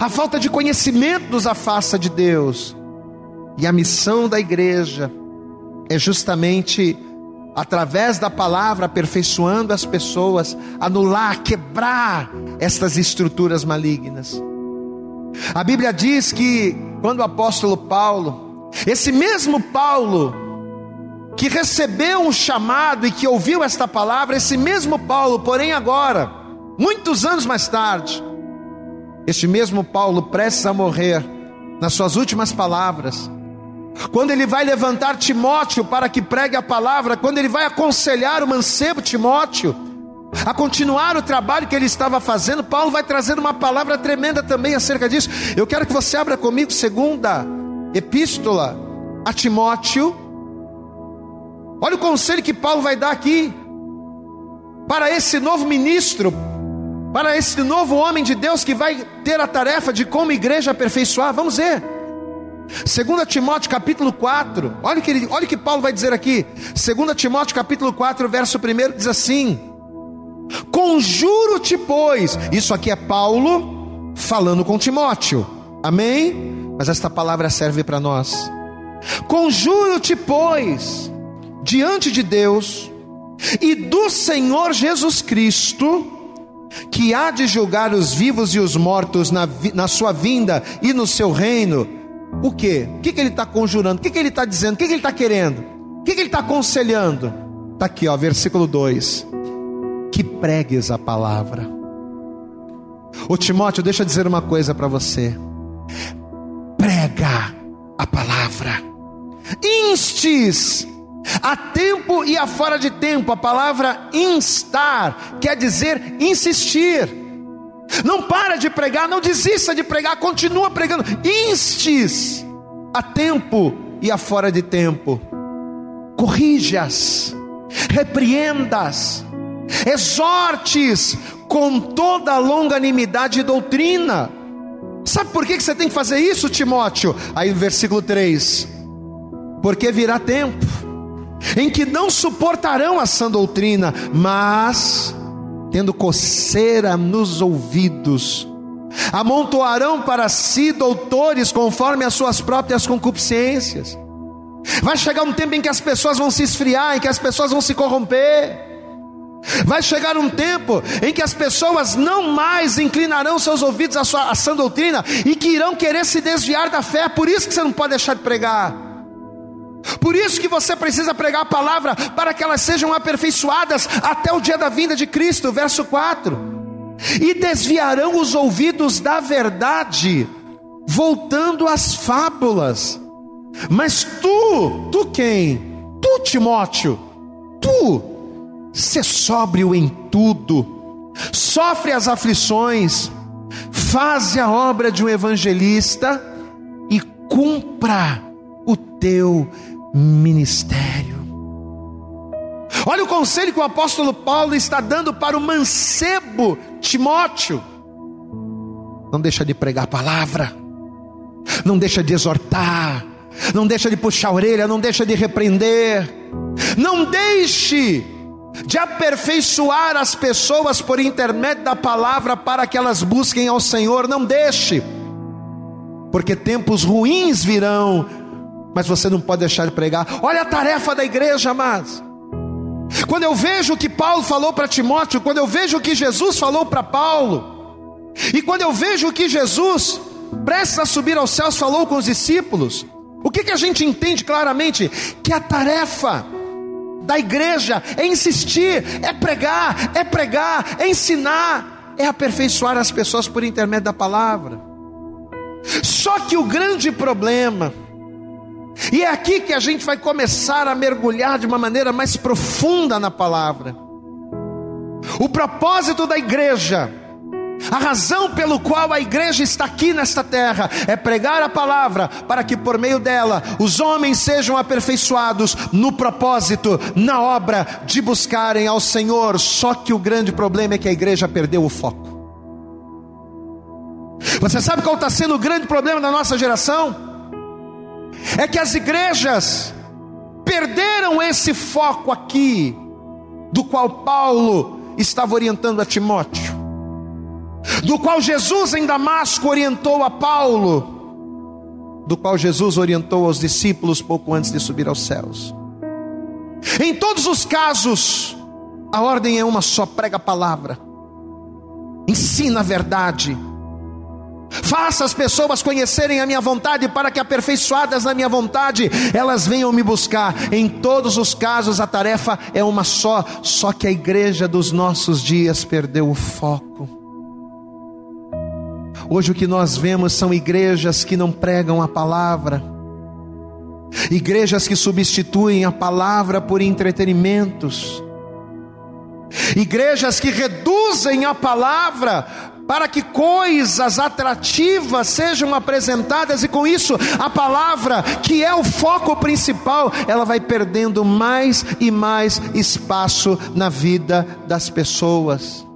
a falta de conhecimento nos afasta de Deus. E a missão da igreja é justamente através da palavra aperfeiçoando as pessoas, anular, quebrar estas estruturas malignas. A Bíblia diz que quando o apóstolo Paulo, esse mesmo Paulo, que recebeu um chamado e que ouviu esta palavra, esse mesmo Paulo, porém agora, muitos anos mais tarde, este mesmo Paulo prestes a morrer, nas suas últimas palavras, quando ele vai levantar Timóteo para que pregue a palavra, quando ele vai aconselhar o mancebo Timóteo, a continuar o trabalho que ele estava fazendo, Paulo vai trazer uma palavra tremenda também acerca disso. Eu quero que você abra comigo segunda epístola a Timóteo. Olha o conselho que Paulo vai dar aqui para esse novo ministro, para esse novo homem de Deus que vai ter a tarefa de como igreja aperfeiçoar. Vamos ver. 2 Timóteo capítulo 4, olha o que, olha o que Paulo vai dizer aqui. 2 Timóteo capítulo 4, verso 1 diz assim: Conjuro-te, pois. Isso aqui é Paulo falando com Timóteo. Amém? Mas esta palavra serve para nós. Conjuro-te, pois, diante de Deus e do Senhor Jesus Cristo, que há de julgar os vivos e os mortos na, na sua vinda e no seu reino. O que? O que, que ele está conjurando? O que, que ele está dizendo? O que, que ele está querendo? O que, que ele está aconselhando? Está aqui, ó, versículo 2 que pregues a palavra. Ô Timóteo, deixa eu dizer uma coisa para você. Prega a palavra. Instes a tempo e a fora de tempo. A palavra instar quer dizer insistir. Não para de pregar, não desista de pregar, continua pregando. Instes a tempo e a fora de tempo. Corrijas, repreendas, exortes com toda a longanimidade e doutrina. Sabe por que você tem que fazer isso, Timóteo? Aí no versículo 3: Porque virá tempo em que não suportarão a sã doutrina, mas, tendo coceira nos ouvidos, amontoarão para si doutores conforme as suas próprias concupiscências. Vai chegar um tempo em que as pessoas vão se esfriar, em que as pessoas vão se corromper. Vai chegar um tempo em que as pessoas não mais inclinarão seus ouvidos à sua à sã doutrina e que irão querer se desviar da fé. Por isso que você não pode deixar de pregar. Por isso que você precisa pregar a palavra para que elas sejam aperfeiçoadas até o dia da vinda de Cristo, verso 4 e desviarão os ouvidos da verdade, voltando às fábulas. Mas tu, tu quem? Tu, Timóteo, tu, se sóbrio em tudo, sofre as aflições, faze a obra de um evangelista e cumpra o teu ministério. Olha o conselho que o apóstolo Paulo está dando para o mancebo Timóteo. Não deixa de pregar a palavra, não deixa de exortar, não deixa de puxar a orelha, não deixa de repreender, não deixe de aperfeiçoar as pessoas por intermédio da palavra para que elas busquem ao Senhor, não deixe, porque tempos ruins virão, mas você não pode deixar de pregar. Olha a tarefa da igreja, mas quando eu vejo o que Paulo falou para Timóteo, quando eu vejo o que Jesus falou para Paulo, e quando eu vejo o que Jesus, prestes a subir aos céus, falou com os discípulos, o que, que a gente entende claramente? Que a tarefa da igreja é insistir, é pregar, é pregar, é ensinar, é aperfeiçoar as pessoas por intermédio da palavra. Só que o grande problema, e é aqui que a gente vai começar a mergulhar de uma maneira mais profunda na palavra. O propósito da igreja, a razão pelo qual a igreja está aqui nesta terra, é pregar a palavra para que por meio dela os homens sejam aperfeiçoados no propósito, na obra de buscarem ao Senhor. Só que o grande problema é que a igreja perdeu o foco. Você sabe qual está sendo o grande problema da nossa geração? é que as igrejas perderam esse foco aqui, do qual Paulo estava orientando a Timóteo, do qual Jesus em Damasco orientou a Paulo, do qual Jesus orientou aos discípulos pouco antes de subir aos céus. Em todos os casos, a ordem é uma só: prega a palavra, ensina a verdade Faça as pessoas conhecerem a minha vontade, para que aperfeiçoadas na minha vontade, elas venham me buscar. Em todos os casos, a tarefa é uma só, só que a igreja dos nossos dias perdeu o foco. Hoje o que nós vemos são igrejas que não pregam a palavra, igrejas que substituem a palavra por entretenimentos, igrejas que reduzem a palavra para que coisas atrativas sejam apresentadas e com isso a palavra, que é o foco principal, ela vai perdendo mais e mais espaço na vida das pessoas.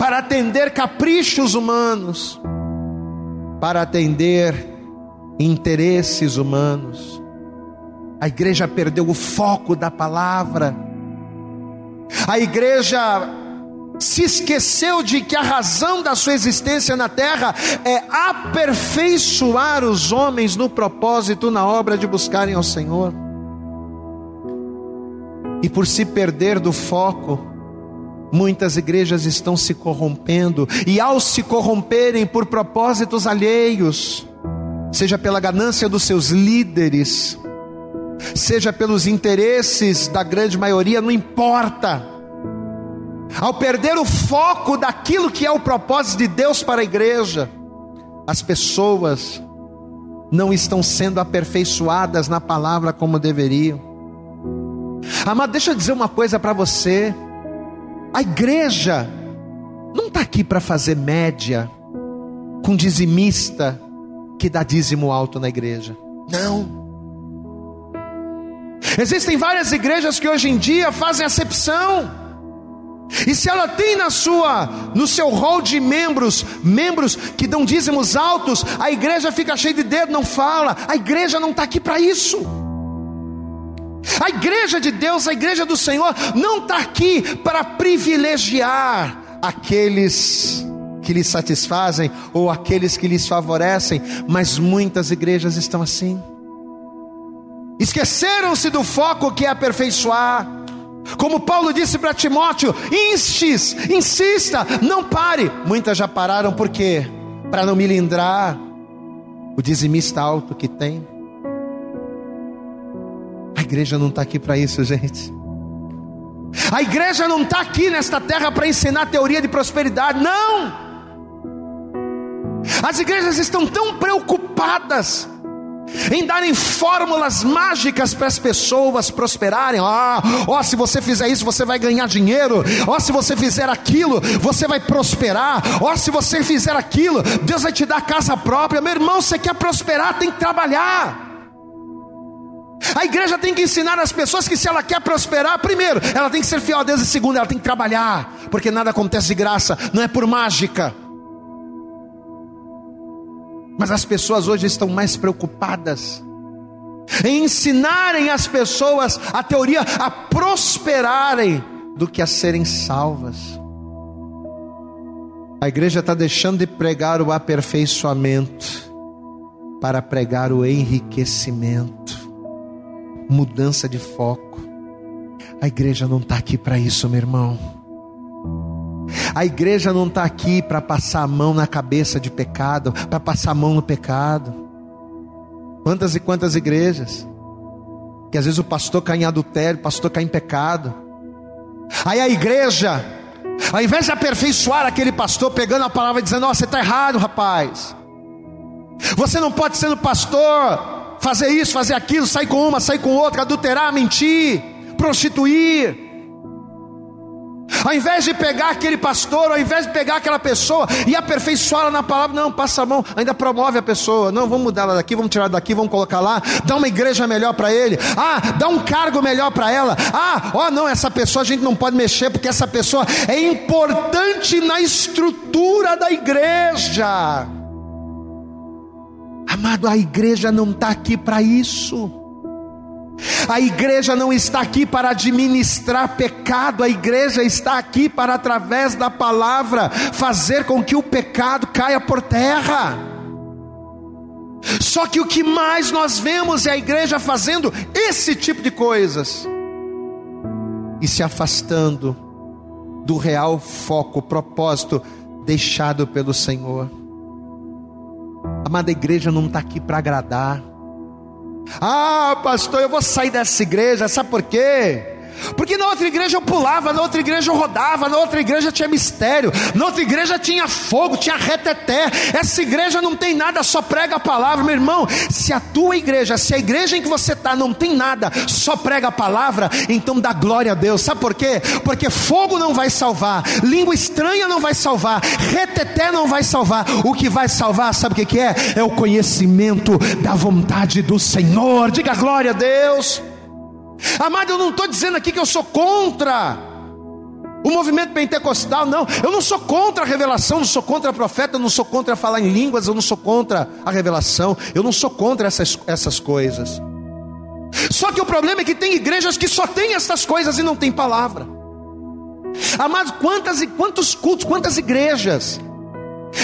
Para atender caprichos humanos, para atender interesses humanos. A igreja perdeu o foco da palavra. A igreja se esqueceu de que a razão da sua existência na terra é aperfeiçoar os homens no propósito, na obra de buscarem ao Senhor. E por se perder do foco, muitas igrejas estão se corrompendo, e ao se corromperem por propósitos alheios, seja pela ganância dos seus líderes, seja pelos interesses da grande maioria, não importa ao perder o foco daquilo que é o propósito de Deus para a igreja, as pessoas não estão sendo aperfeiçoadas na palavra como deveriam. Amado, deixa eu dizer uma coisa para você: a igreja não está aqui para fazer média com dizimista, que dá dízimo alto na igreja. Não. Existem várias igrejas que hoje em dia fazem acepção. E se ela tem na sua, no seu rol de membros, membros que dão dízimos altos, a igreja fica cheia de dedo, não fala. A igreja não está aqui para isso. A igreja de Deus, a igreja do Senhor, não está aqui para privilegiar aqueles que lhes satisfazem ou aqueles que lhes favorecem, mas muitas igrejas estão assim. Esqueceram-se do foco que é aperfeiçoar. Como Paulo disse para Timóteo: instes, insista, não pare. Muitas já pararam porque para não me lindrar o dizimista alto que tem. A igreja não está aqui para isso, gente. A igreja não está aqui nesta terra para ensinar teoria de prosperidade, não. As igrejas estão tão preocupadas em darem fórmulas mágicas para as pessoas prosperarem. Ah, ó, se você fizer isso, você vai ganhar dinheiro. Ó, se você fizer aquilo, você vai prosperar. Ó, se você fizer aquilo, Deus vai te dar casa própria. Meu irmão, você quer prosperar, tem que trabalhar. A igreja tem que ensinar as pessoas que se ela quer prosperar, primeiro, ela tem que ser fiel a Deus, e segundo, ela tem que trabalhar, porque nada acontece de graça, não é por mágica. Mas as pessoas hoje estão mais preocupadas em ensinarem as pessoas a teoria a prosperarem do que a serem salvas. A igreja está deixando de pregar o aperfeiçoamento para pregar o enriquecimento, mudança de foco. A igreja não está aqui para isso, meu irmão. A igreja não está aqui para passar a mão na cabeça de pecado, para passar a mão no pecado. Quantas e quantas igrejas que às vezes o pastor cai em adultério, o pastor cai em pecado. Aí a igreja, ao invés de aperfeiçoar aquele pastor, pegando a palavra e dizendo: oh, você está errado, rapaz. Você não pode ser no pastor, fazer isso, fazer aquilo, sair com uma, sair com outra, adulterar, mentir, prostituir. Ao invés de pegar aquele pastor, ao invés de pegar aquela pessoa e aperfeiçoá-la na palavra, não, passa a mão, ainda promove a pessoa. Não, vamos mudar ela daqui, vamos tirar daqui, vamos colocar lá, dá uma igreja melhor para ele. Ah, dá um cargo melhor para ela. Ah, ó, oh, não, essa pessoa a gente não pode mexer porque essa pessoa é importante na estrutura da igreja. Amado, a igreja não está aqui para isso. A igreja não está aqui para administrar pecado, a igreja está aqui para, através da palavra, fazer com que o pecado caia por terra. Só que o que mais nós vemos é a igreja fazendo esse tipo de coisas e se afastando do real foco, propósito deixado pelo Senhor. Amada igreja não está aqui para agradar, ah, pastor, eu vou sair dessa igreja, sabe por quê? Porque na outra igreja eu pulava, na outra igreja eu rodava, na outra igreja tinha mistério, na outra igreja tinha fogo, tinha reteté. Essa igreja não tem nada, só prega a palavra, meu irmão. Se a tua igreja, se a igreja em que você está não tem nada, só prega a palavra, então dá glória a Deus. Sabe por quê? Porque fogo não vai salvar, língua estranha não vai salvar, reteté não vai salvar. O que vai salvar, sabe o que é? É o conhecimento da vontade do Senhor. Diga glória a Deus. Amado, eu não estou dizendo aqui que eu sou contra o movimento pentecostal, não. Eu não sou contra a revelação, não sou contra a profeta, não sou contra falar em línguas, eu não sou contra a revelação, eu não sou contra essas, essas coisas. Só que o problema é que tem igrejas que só tem essas coisas e não tem palavra. Amados, quantas e quantos cultos, quantas igrejas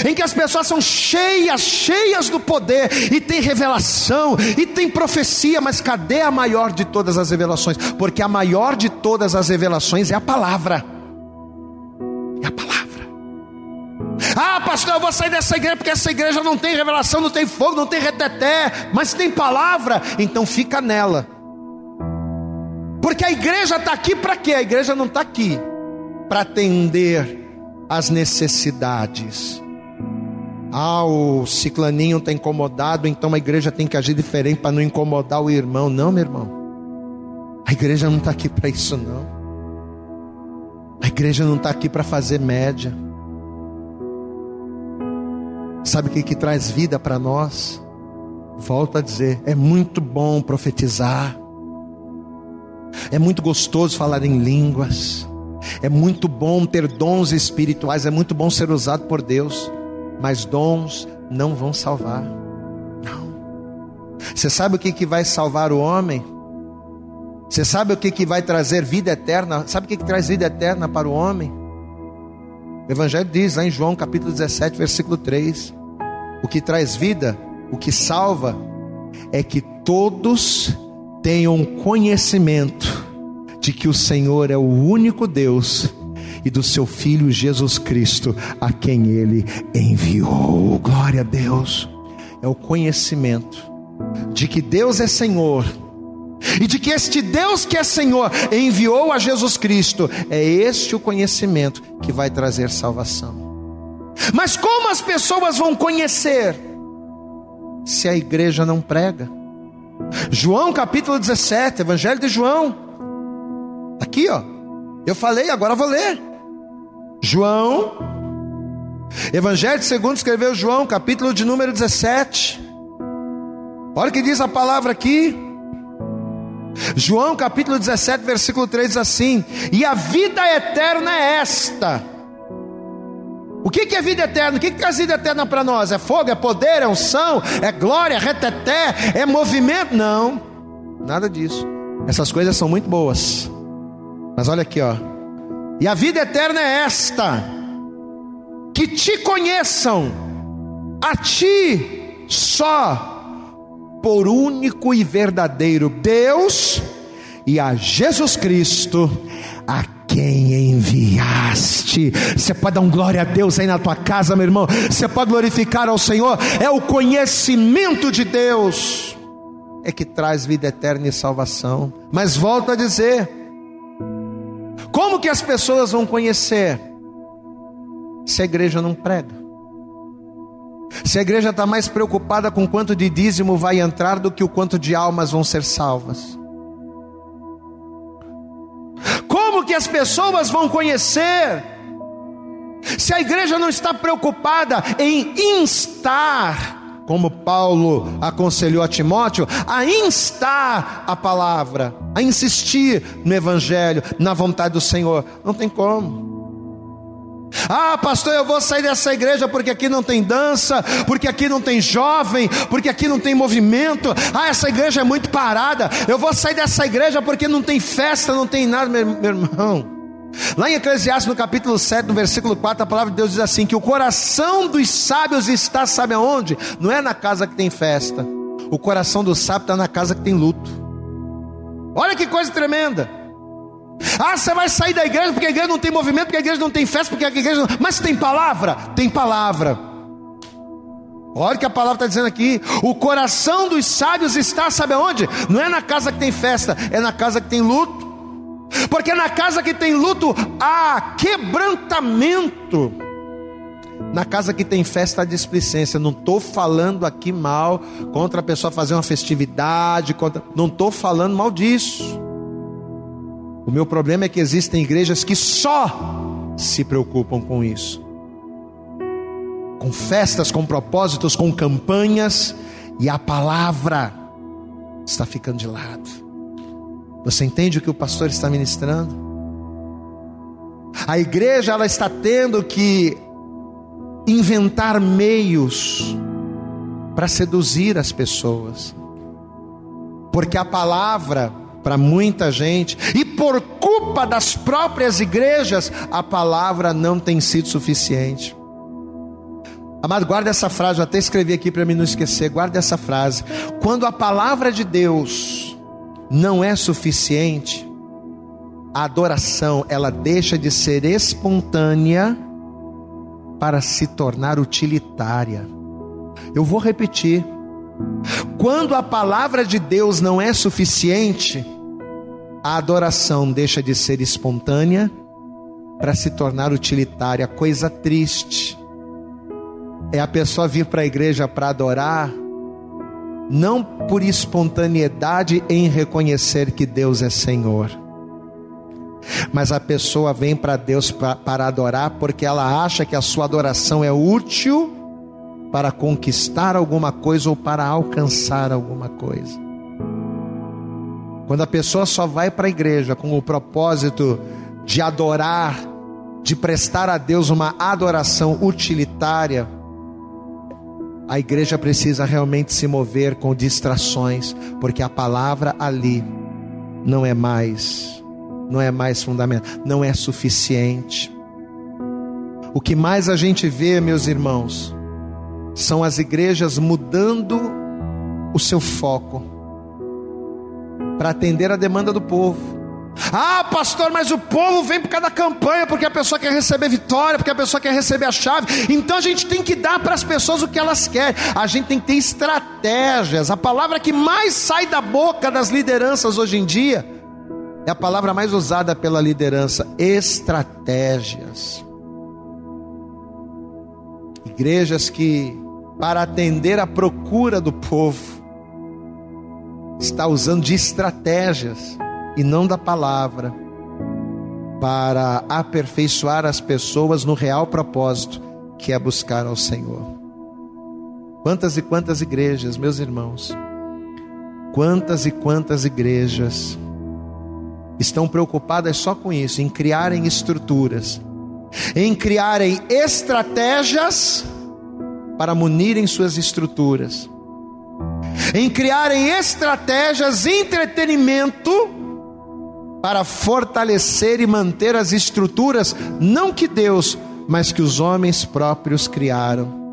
em que as pessoas são cheias, cheias do poder, e tem revelação, e tem profecia, mas cadê a maior de todas as revelações? Porque a maior de todas as revelações é a palavra. É a palavra. Ah, pastor, eu vou sair dessa igreja porque essa igreja não tem revelação, não tem fogo, não tem reteté, mas tem palavra, então fica nela. Porque a igreja está aqui para quê? A igreja não está aqui para atender às necessidades ah, o ciclaninho está incomodado, então a igreja tem que agir diferente para não incomodar o irmão. Não, meu irmão. A igreja não está aqui para isso, não. A igreja não está aqui para fazer média. Sabe o que, que traz vida para nós? Volto a dizer, é muito bom profetizar. É muito gostoso falar em línguas. É muito bom ter dons espirituais, é muito bom ser usado por Deus, mas dons não vão salvar. Não. Você sabe o que, que vai salvar o homem? Você sabe o que, que vai trazer vida eterna? Sabe o que, que traz vida eterna para o homem? O Evangelho diz lá em João capítulo 17, versículo 3: O que traz vida, o que salva, é que todos tenham conhecimento de que o Senhor é o único Deus e do seu Filho Jesus Cristo, a quem ele enviou. Glória a Deus. É o conhecimento de que Deus é Senhor e de que este Deus que é Senhor enviou a Jesus Cristo, é este o conhecimento que vai trazer salvação. Mas como as pessoas vão conhecer se a igreja não prega? João capítulo 17, Evangelho de João. Aqui, ó. Eu falei, agora vou ler. João, Evangelho segundo escreveu João, capítulo de número 17. Olha o que diz a palavra aqui. João capítulo 17, versículo 3 diz assim: E a vida eterna é esta. O que, é vida eterna? O que, que é vida eterna para nós? É fogo, é poder, é unção, é glória, é reteté, é movimento? Não, nada disso. Essas coisas são muito boas. Mas olha aqui, ó. E a vida eterna é esta: que te conheçam, a ti só por único e verdadeiro Deus e a Jesus Cristo, a quem enviaste. Você pode dar um glória a Deus aí na tua casa, meu irmão. Você pode glorificar ao Senhor. É o conhecimento de Deus é que traz vida eterna e salvação. Mas volto a dizer, como que as pessoas vão conhecer se a igreja não prega? Se a igreja está mais preocupada com quanto de dízimo vai entrar do que o quanto de almas vão ser salvas. Como que as pessoas vão conhecer? Se a igreja não está preocupada em instar, como Paulo aconselhou a Timóteo, a instar a palavra, a insistir no evangelho, na vontade do Senhor, não tem como. Ah, pastor, eu vou sair dessa igreja porque aqui não tem dança, porque aqui não tem jovem, porque aqui não tem movimento. Ah, essa igreja é muito parada. Eu vou sair dessa igreja porque não tem festa, não tem nada, meu, irmão. Lá em Eclesiastes, no capítulo 7, no versículo 4, a palavra de Deus diz assim: que o coração dos sábios está, sabe aonde? Não é na casa que tem festa. O coração do sábio está na casa que tem luto. Olha que coisa tremenda. Ah, você vai sair da igreja porque a igreja não tem movimento, porque a igreja não tem festa, porque a igreja não... Mas tem palavra? Tem palavra. Olha o que a palavra está dizendo aqui. O coração dos sábios está, sabe aonde? Não é na casa que tem festa, é na casa que tem luto. Porque na casa que tem luto há quebrantamento. Na casa que tem festa há displicência. Não estou falando aqui mal contra a pessoa fazer uma festividade. Contra... Não estou falando mal disso. O meu problema é que existem igrejas que só se preocupam com isso. Com festas, com propósitos, com campanhas, e a palavra está ficando de lado. Você entende o que o pastor está ministrando? A igreja ela está tendo que inventar meios para seduzir as pessoas. Porque a palavra para muita gente, e por culpa das próprias igrejas, a palavra não tem sido suficiente. Amado, guarda essa frase, eu até escrevi aqui para mim não esquecer. Guarda essa frase. Quando a palavra de Deus não é suficiente, a adoração ela deixa de ser espontânea para se tornar utilitária. Eu vou repetir. Quando a palavra de Deus não é suficiente, a adoração deixa de ser espontânea para se tornar utilitária. Coisa triste é a pessoa vir para a igreja para adorar, não por espontaneidade em reconhecer que Deus é Senhor, mas a pessoa vem para Deus pra, para adorar porque ela acha que a sua adoração é útil para conquistar alguma coisa ou para alcançar alguma coisa. Quando a pessoa só vai para a igreja com o propósito de adorar, de prestar a Deus uma adoração utilitária, a igreja precisa realmente se mover com distrações, porque a palavra ali não é mais, não é mais fundamental, não é suficiente. O que mais a gente vê, meus irmãos, são as igrejas mudando o seu foco para atender a demanda do povo. Ah, pastor, mas o povo vem por causa da campanha, porque a pessoa quer receber vitória, porque a pessoa quer receber a chave. Então a gente tem que dar para as pessoas o que elas querem. A gente tem que ter estratégias. A palavra que mais sai da boca das lideranças hoje em dia é a palavra mais usada pela liderança: estratégias. Igrejas que, para atender a procura do povo, está usando de estratégias e não da palavra, para aperfeiçoar as pessoas no real propósito que é buscar ao Senhor. Quantas e quantas igrejas, meus irmãos, quantas e quantas igrejas estão preocupadas só com isso, em criarem estruturas, em criarem estratégias para munirem suas estruturas, em criarem estratégias, entretenimento para fortalecer e manter as estruturas, não que Deus, mas que os homens próprios criaram.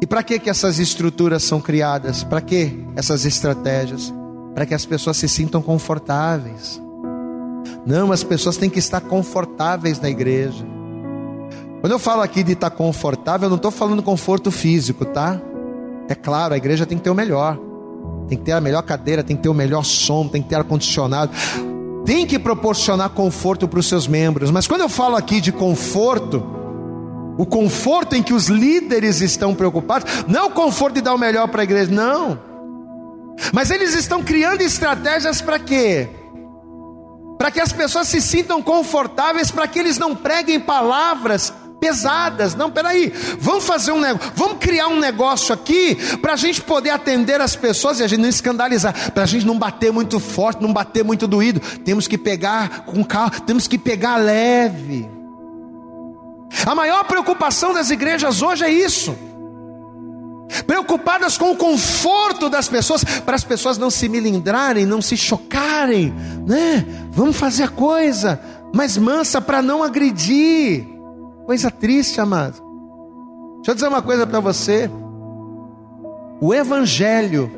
E para que, que essas estruturas são criadas? Para que essas estratégias? Para que as pessoas se sintam confortáveis. Não, as pessoas têm que estar confortáveis na igreja. Quando eu falo aqui de estar confortável, eu não estou falando conforto físico, tá? É claro, a igreja tem que ter o melhor tem que ter a melhor cadeira, tem que ter o melhor som, tem que ter ar-condicionado, tem que proporcionar conforto para os seus membros. Mas quando eu falo aqui de conforto, o conforto em que os líderes estão preocupados, não o conforto de dar o melhor para a igreja, não. Mas eles estão criando estratégias para quê? Para que as pessoas se sintam confortáveis, para que eles não preguem palavras pesadas. Não, peraí, vamos fazer um negócio, vamos criar um negócio aqui para a gente poder atender as pessoas e a gente não escandalizar, para a gente não bater muito forte, não bater muito doído. Temos que pegar com calma, temos que pegar leve. A maior preocupação das igrejas hoje é isso. Preocupadas com o conforto das pessoas, para as pessoas não se milindrarem, não se chocarem, né? Vamos fazer a coisa, mas mansa para não agredir. Coisa triste, amado. Deixa eu dizer uma coisa para você. O evangelho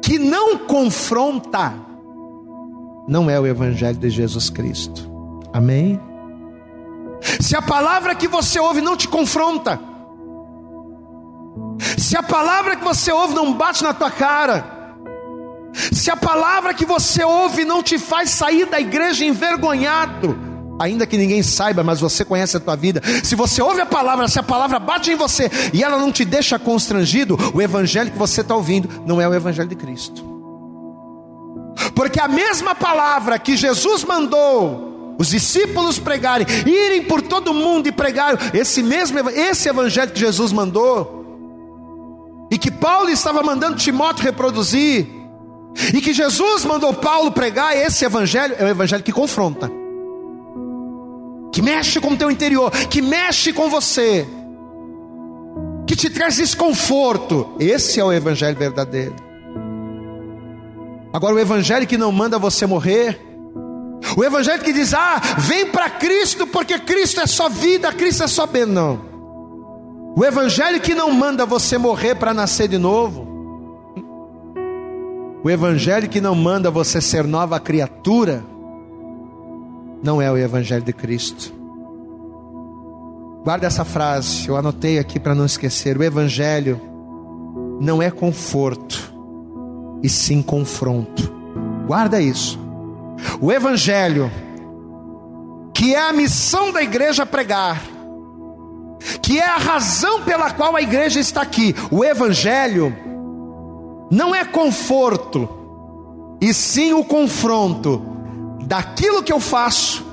que não confronta não é o evangelho de Jesus Cristo. Amém? Se a palavra que você ouve não te confronta, se a palavra que você ouve não bate na tua cara, se a palavra que você ouve não te faz sair da igreja envergonhado, ainda que ninguém saiba, mas você conhece a tua vida. Se você ouve a palavra, se a palavra bate em você e ela não te deixa constrangido, o evangelho que você está ouvindo não é o evangelho de Cristo. Porque a mesma palavra que Jesus mandou os discípulos pregarem, irem por todo mundo e pregarem, esse mesmo esse evangelho que Jesus mandou, e que Paulo estava mandando Timóteo reproduzir, e que Jesus mandou Paulo pregar, esse evangelho é o evangelho que confronta que mexe com o teu interior, que mexe com você, que te traz desconforto. Esse é o evangelho verdadeiro. Agora, o evangelho que não manda você morrer, o evangelho que diz: "Ah, vem para Cristo, porque Cristo é só vida, Cristo é só bem", não. O evangelho que não manda você morrer para nascer de novo. O evangelho que não manda você ser nova criatura não é o Evangelho de Cristo. Guarda essa frase, eu anotei aqui para não esquecer. O Evangelho não é conforto, e sim confronto. Guarda isso. O Evangelho, que é a missão da igreja pregar, que é a razão pela qual a igreja está aqui. O Evangelho não é conforto, e sim o confronto daquilo que eu faço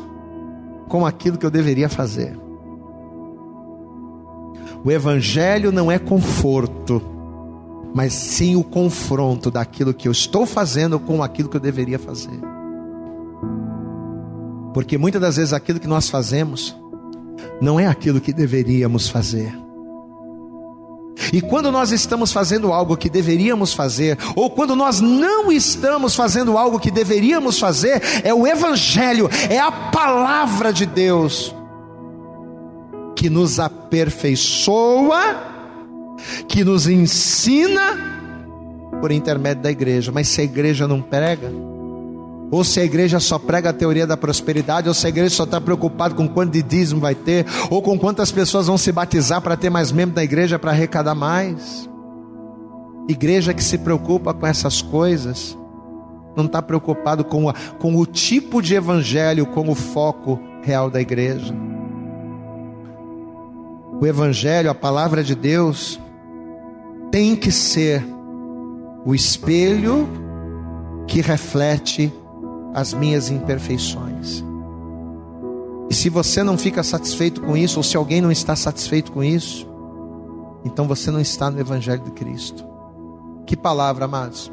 com aquilo que eu deveria fazer. O Evangelho não é conforto, mas sim o confronto daquilo que eu estou fazendo com aquilo que eu deveria fazer. Porque muitas das vezes aquilo que nós fazemos não é aquilo que deveríamos fazer. E quando nós estamos fazendo algo que deveríamos fazer, ou quando nós não estamos fazendo algo que deveríamos fazer, é o Evangelho, é a palavra de Deus que nos aperfeiçoa, que nos ensina por intermédio da igreja. Mas se a igreja não prega, ou se a igreja só prega a teoria da prosperidade, ou se a igreja só está preocupada com quanto de dízimo vai ter, ou com quantas pessoas vão se batizar para ter mais membros da igreja para arrecadar mais. Igreja que se preocupa com essas coisas, não está preocupado com, a, com o tipo de evangelho, com o foco real da igreja. O evangelho, a palavra de Deus, tem que ser o espelho que reflete as minhas imperfeições. E se você não fica satisfeito com isso, ou se alguém não está satisfeito com isso, então você não está no Evangelho de Cristo. Que palavra, amados.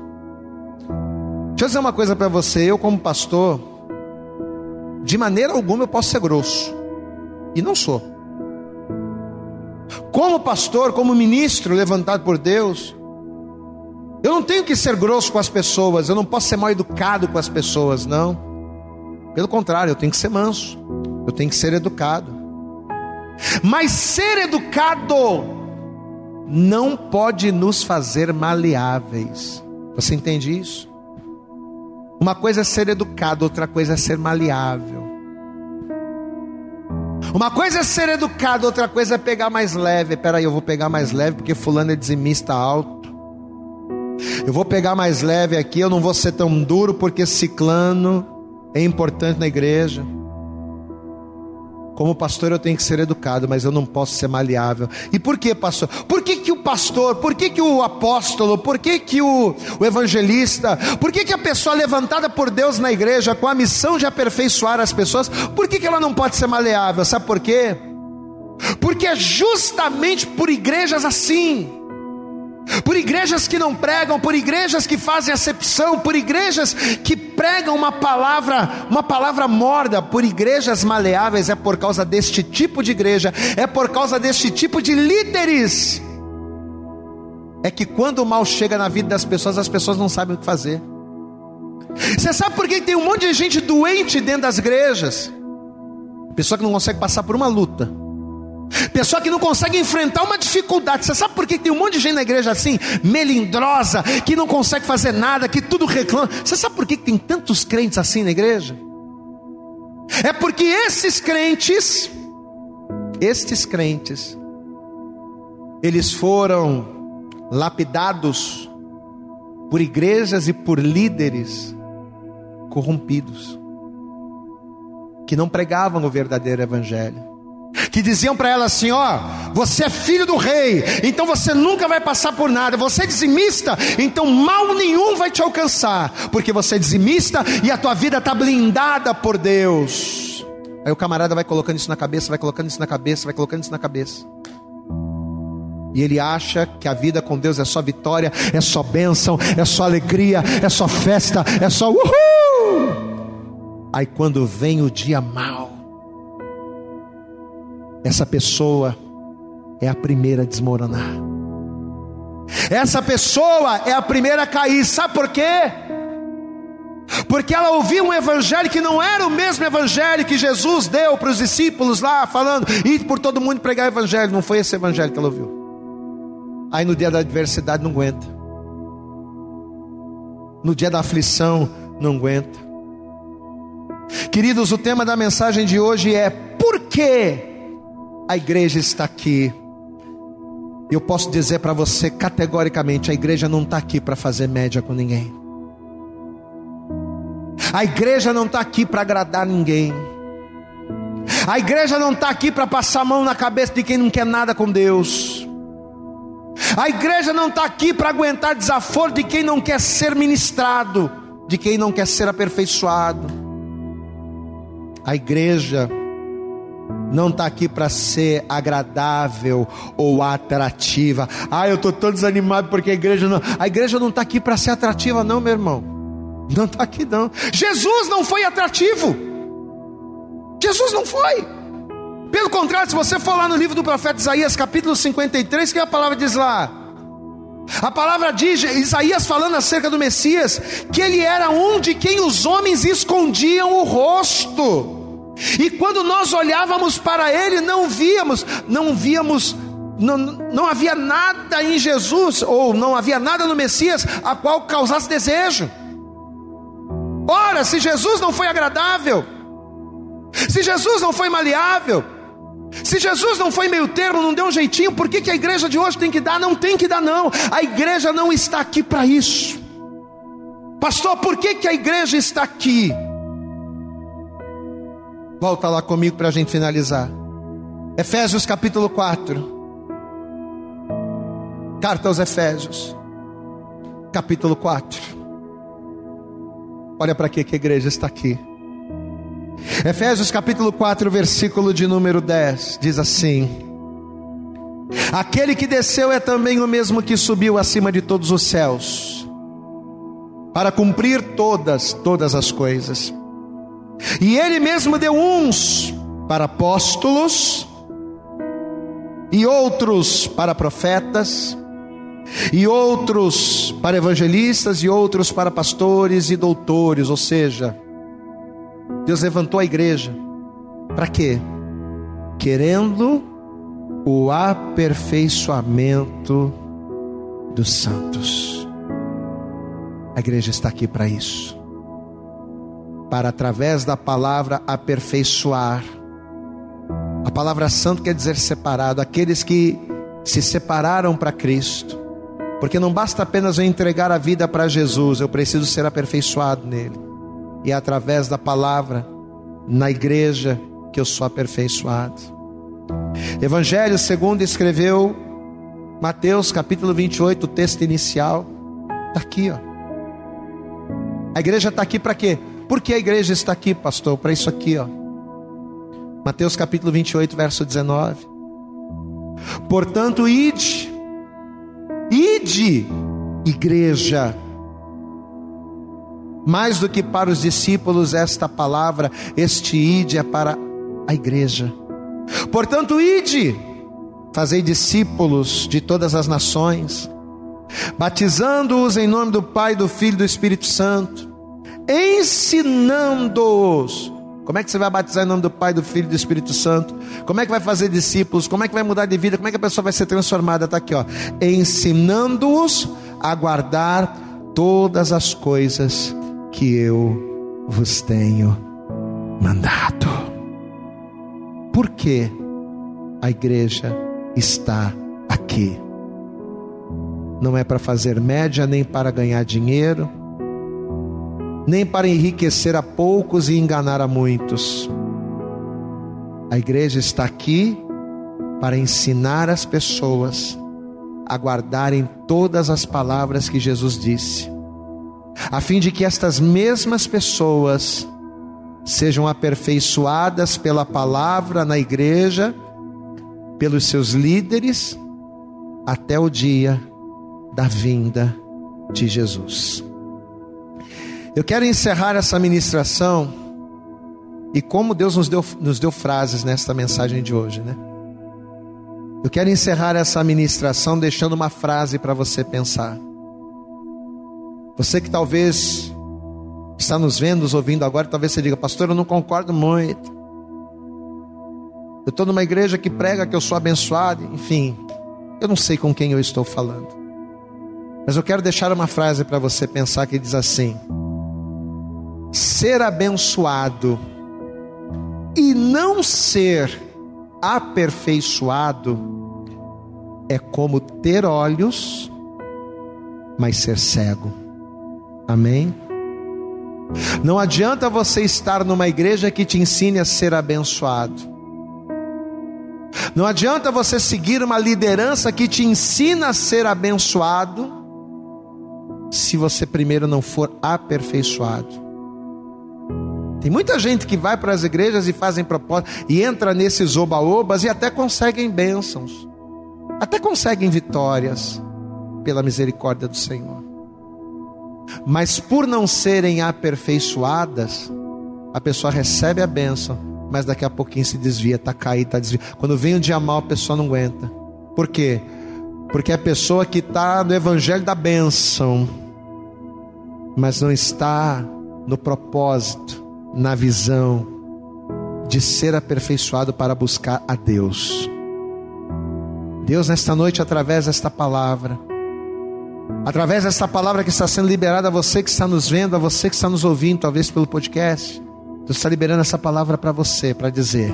Deixa eu dizer uma coisa para você, eu como pastor, de maneira alguma eu posso ser grosso. E não sou. Como pastor, como ministro levantado por Deus, eu não tenho que ser grosso com as pessoas, eu não posso ser mal educado com as pessoas, não. Pelo contrário, eu tenho que ser manso, eu tenho que ser educado. Mas ser educado não pode nos fazer maleáveis. Você entende isso? Uma coisa é ser educado, outra coisa é ser maleável. Uma coisa é ser educado, outra coisa é pegar mais leve. Peraí, eu vou pegar mais leve porque fulano é dizimista alto. Eu vou pegar mais leve aqui, eu não vou ser tão duro porque ciclano é importante na igreja. Como pastor eu tenho que ser educado, mas eu não posso ser maleável. E por que, pastor? Por que, que o pastor, por que, que o apóstolo, por que, que o, o evangelista, por que, que a pessoa levantada por Deus na igreja com a missão de aperfeiçoar as pessoas, por que, que ela não pode ser maleável? Sabe por quê? Porque é justamente por igrejas assim por igrejas que não pregam, por igrejas que fazem acepção, por igrejas que pregam uma palavra, uma palavra morda, por igrejas maleáveis, é por causa deste tipo de igreja, é por causa deste tipo de líderes. É que quando o mal chega na vida das pessoas, as pessoas não sabem o que fazer. Você sabe por que tem um monte de gente doente dentro das igrejas? Pessoa que não consegue passar por uma luta Pessoa que não consegue enfrentar uma dificuldade. Você sabe por que tem um monte de gente na igreja assim, melindrosa, que não consegue fazer nada, que tudo reclama? Você sabe por que tem tantos crentes assim na igreja? É porque esses crentes, estes crentes, eles foram lapidados por igrejas e por líderes corrompidos, que não pregavam o verdadeiro evangelho que diziam para ela assim: ó, você é filho do rei, então você nunca vai passar por nada. Você é dizimista, então mal nenhum vai te alcançar, porque você é dizimista e a tua vida está blindada por Deus. Aí o camarada vai colocando isso na cabeça, vai colocando isso na cabeça, vai colocando isso na cabeça. E ele acha que a vida com Deus é só vitória, é só bênção, é só alegria, é só festa, é só uhul. Aí quando vem o dia mal, essa pessoa é a primeira a desmoronar. Essa pessoa é a primeira a cair. Sabe por quê? Porque ela ouviu um evangelho que não era o mesmo evangelho que Jesus deu para os discípulos lá, falando, e por todo mundo pregar o evangelho. Não foi esse evangelho que ela ouviu. Aí no dia da adversidade não aguenta. No dia da aflição não aguenta. Queridos, o tema da mensagem de hoje é: por que a igreja está aqui. Eu posso dizer para você categoricamente: a igreja não está aqui para fazer média com ninguém. A igreja não está aqui para agradar ninguém. A igreja não está aqui para passar a mão na cabeça de quem não quer nada com Deus. A igreja não está aqui para aguentar desaforo de quem não quer ser ministrado, de quem não quer ser aperfeiçoado. A igreja não está aqui para ser agradável ou atrativa. Ah, eu estou tão desanimado porque a igreja não. A igreja não está aqui para ser atrativa, não, meu irmão. Não está aqui, não. Jesus não foi atrativo. Jesus não foi. Pelo contrário, se você for lá no livro do profeta Isaías, capítulo 53, que a palavra diz lá? A palavra diz, Isaías falando acerca do Messias, que ele era um de quem os homens escondiam o rosto. E quando nós olhávamos para ele, não víamos, não víamos, não, não havia nada em Jesus, ou não havia nada no Messias a qual causasse desejo. Ora, se Jesus não foi agradável, se Jesus não foi maleável, se Jesus não foi meio termo, não deu um jeitinho, por que, que a igreja de hoje tem que dar? Não tem que dar, não. A igreja não está aqui para isso. Pastor, por que, que a igreja está aqui? Volta lá comigo para a gente finalizar. Efésios capítulo 4. Carta aos Efésios, capítulo 4. Olha para que a igreja está aqui. Efésios capítulo 4, versículo de número 10, diz assim: Aquele que desceu é também o mesmo que subiu acima de todos os céus, para cumprir todas, todas as coisas. E ele mesmo deu uns para apóstolos, e outros para profetas, e outros para evangelistas, e outros para pastores e doutores, ou seja, Deus levantou a igreja. Para quê? Querendo o aperfeiçoamento dos santos. A igreja está aqui para isso. Para através da palavra aperfeiçoar. A palavra santo quer dizer separado, aqueles que se separaram para Cristo. Porque não basta apenas eu entregar a vida para Jesus, eu preciso ser aperfeiçoado nele e é através da palavra, na igreja, que eu sou aperfeiçoado. Evangelho segundo escreveu Mateus capítulo 28, o texto inicial, está aqui, ó. A igreja está aqui para quê? Por que a igreja está aqui, pastor? Para isso aqui, ó. Mateus capítulo 28, verso 19. Portanto, ide, ide, igreja, mais do que para os discípulos, esta palavra, este ide é para a igreja. Portanto, ide, fazei discípulos de todas as nações, batizando-os em nome do Pai, do Filho e do Espírito Santo, ensinando-os. Como é que você vai batizar em nome do Pai, do Filho e do Espírito Santo? Como é que vai fazer discípulos? Como é que vai mudar de vida? Como é que a pessoa vai ser transformada? Está aqui, ó. Ensinando-os a guardar todas as coisas que eu vos tenho mandado. Por que a igreja está aqui? Não é para fazer média, nem para ganhar dinheiro, nem para enriquecer a poucos e enganar a muitos. A igreja está aqui para ensinar as pessoas a guardarem todas as palavras que Jesus disse a fim de que estas mesmas pessoas sejam aperfeiçoadas pela palavra na igreja, pelos seus líderes, até o dia da vinda de Jesus. Eu quero encerrar essa ministração e como Deus nos deu, nos deu frases nesta mensagem de hoje, né? Eu quero encerrar essa ministração deixando uma frase para você pensar. Você que talvez está nos vendo, nos ouvindo agora, talvez você diga, pastor, eu não concordo muito. Eu estou numa igreja que prega que eu sou abençoado, enfim, eu não sei com quem eu estou falando. Mas eu quero deixar uma frase para você pensar que diz assim: ser abençoado e não ser aperfeiçoado é como ter olhos, mas ser cego. Amém? Não adianta você estar numa igreja que te ensine a ser abençoado. Não adianta você seguir uma liderança que te ensina a ser abençoado, se você primeiro não for aperfeiçoado. Tem muita gente que vai para as igrejas e fazem propósito e entra nesses oba-obas e até conseguem bênçãos, até conseguem vitórias pela misericórdia do Senhor. Mas por não serem aperfeiçoadas, a pessoa recebe a bênção, mas daqui a pouquinho se desvia, está caído, está desviado. Quando vem o dia mal, a pessoa não aguenta. Por quê? Porque a pessoa que está no evangelho da bênção, mas não está no propósito, na visão de ser aperfeiçoado para buscar a Deus. Deus, nesta noite, através desta palavra, através desta palavra que está sendo liberada a você que está nos vendo, a você que está nos ouvindo, talvez pelo podcast, Deus está liberando essa palavra para você, para dizer: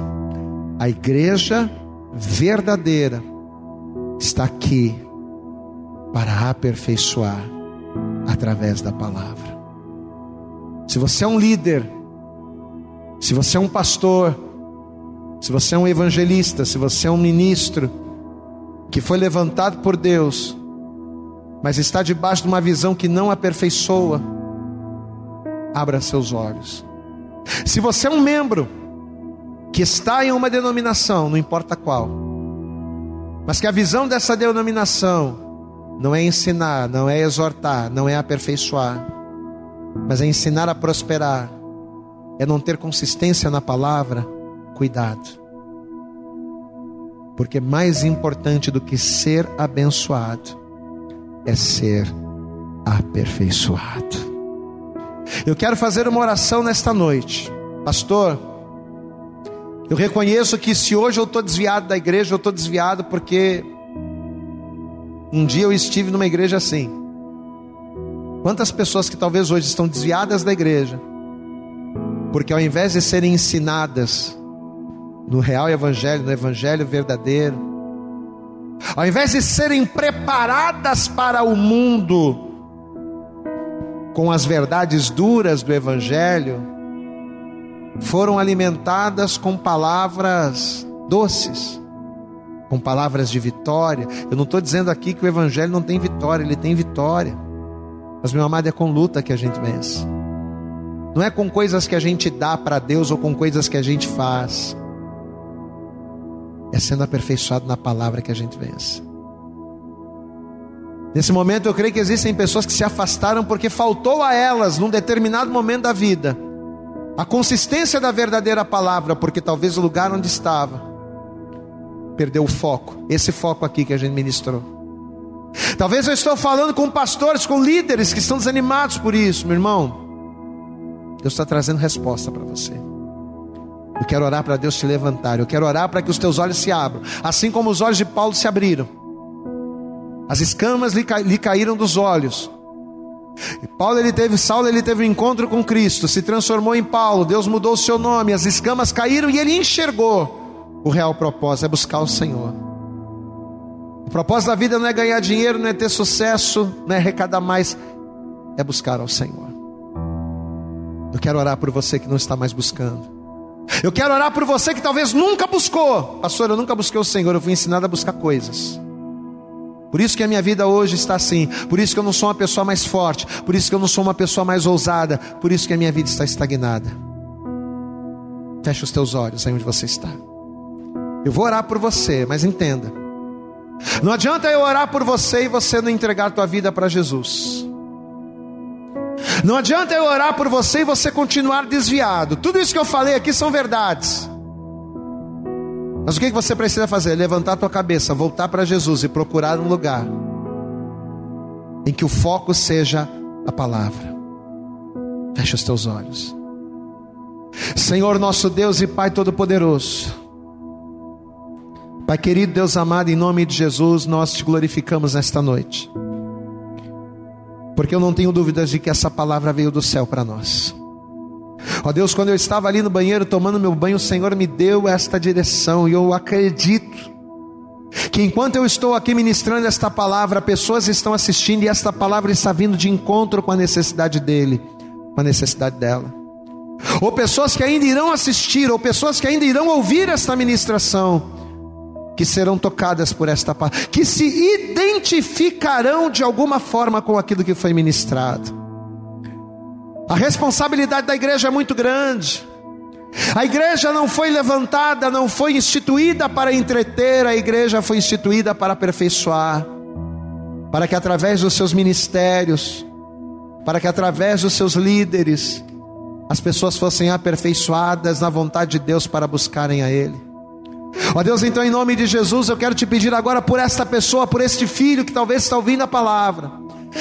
a igreja verdadeira está aqui para aperfeiçoar através da palavra. Se você é um líder, se você é um pastor, se você é um evangelista, se você é um ministro que foi levantado por Deus, mas está debaixo de uma visão que não aperfeiçoa, abra seus olhos. Se você é um membro que está em uma denominação, não importa qual, mas que a visão dessa denominação não é ensinar, não é exortar, não é aperfeiçoar, mas é ensinar a prosperar, é não ter consistência na palavra, cuidado. Porque mais importante do que ser abençoado é ser aperfeiçoado. Eu quero fazer uma oração nesta noite, pastor. Eu reconheço que se hoje eu estou desviado da igreja, eu estou desviado porque um dia eu estive numa igreja assim. Quantas pessoas que talvez hoje estão desviadas da igreja, porque ao invés de serem ensinadas no real evangelho, no evangelho verdadeiro, ao invés de serem preparadas para o mundo com as verdades duras do evangelho, foram alimentadas com palavras doces, com palavras de vitória. Eu não estou dizendo aqui que o Evangelho não tem vitória, ele tem vitória. Mas, meu amado, é com luta que a gente vence. Não é com coisas que a gente dá para Deus ou com coisas que a gente faz. É sendo aperfeiçoado na palavra que a gente vence. Nesse momento eu creio que existem pessoas que se afastaram porque faltou a elas, num determinado momento da vida, a consistência da verdadeira palavra, porque talvez o lugar onde estava perdeu o foco, esse foco aqui que a gente ministrou. Talvez eu estou falando com pastores, com líderes que estão desanimados por isso, meu irmão. Deus está trazendo resposta para você. Eu quero orar para Deus te levantar. Eu quero orar para que os teus olhos se abram, assim como os olhos de Paulo se abriram. As escamas lhe, lhe caíram dos olhos. E Paulo ele teve, Saulo ele teve um encontro com Cristo, se transformou em Paulo, Deus mudou o seu nome, as escamas caíram e ele enxergou o real propósito, é buscar o Senhor. O propósito da vida não é ganhar dinheiro, não é ter sucesso, não é arrecadar mais, é buscar ao Senhor. Eu quero orar por você que não está mais buscando. Eu quero orar por você que talvez nunca buscou. Pastor, eu nunca busquei o Senhor, eu fui ensinado a buscar coisas. Por isso que a minha vida hoje está assim. Por isso que eu não sou uma pessoa mais forte. Por isso que eu não sou uma pessoa mais ousada. Por isso que a minha vida está estagnada. Feche os teus olhos aí onde você está. Eu vou orar por você, mas entenda. Não adianta eu orar por você e você não entregar tua vida para Jesus. Não adianta eu orar por você e você continuar desviado. Tudo isso que eu falei aqui são verdades. Mas o que você precisa fazer? Levantar a tua cabeça, voltar para Jesus e procurar um lugar em que o foco seja a palavra. Fecha os teus olhos. Senhor nosso Deus e Pai Todo-Poderoso. Pai querido, Deus amado, em nome de Jesus, nós te glorificamos nesta noite. Porque eu não tenho dúvidas de que essa palavra veio do céu para nós. Ó Deus, quando eu estava ali no banheiro tomando meu banho, o Senhor me deu esta direção e eu acredito que enquanto eu estou aqui ministrando esta palavra, pessoas estão assistindo e esta palavra está vindo de encontro com a necessidade dele, com a necessidade dela. Ou pessoas que ainda irão assistir, ou pessoas que ainda irão ouvir esta ministração, que serão tocadas por esta palavra, que se identificarão de alguma forma com aquilo que foi ministrado. A responsabilidade da igreja é muito grande. A igreja não foi levantada, não foi instituída para entreter, a igreja foi instituída para aperfeiçoar, para que através dos seus ministérios, para que através dos seus líderes, as pessoas fossem aperfeiçoadas na vontade de Deus para buscarem a Ele. Ó Deus, então em nome de Jesus, eu quero te pedir agora por esta pessoa, por este filho que talvez está ouvindo a palavra,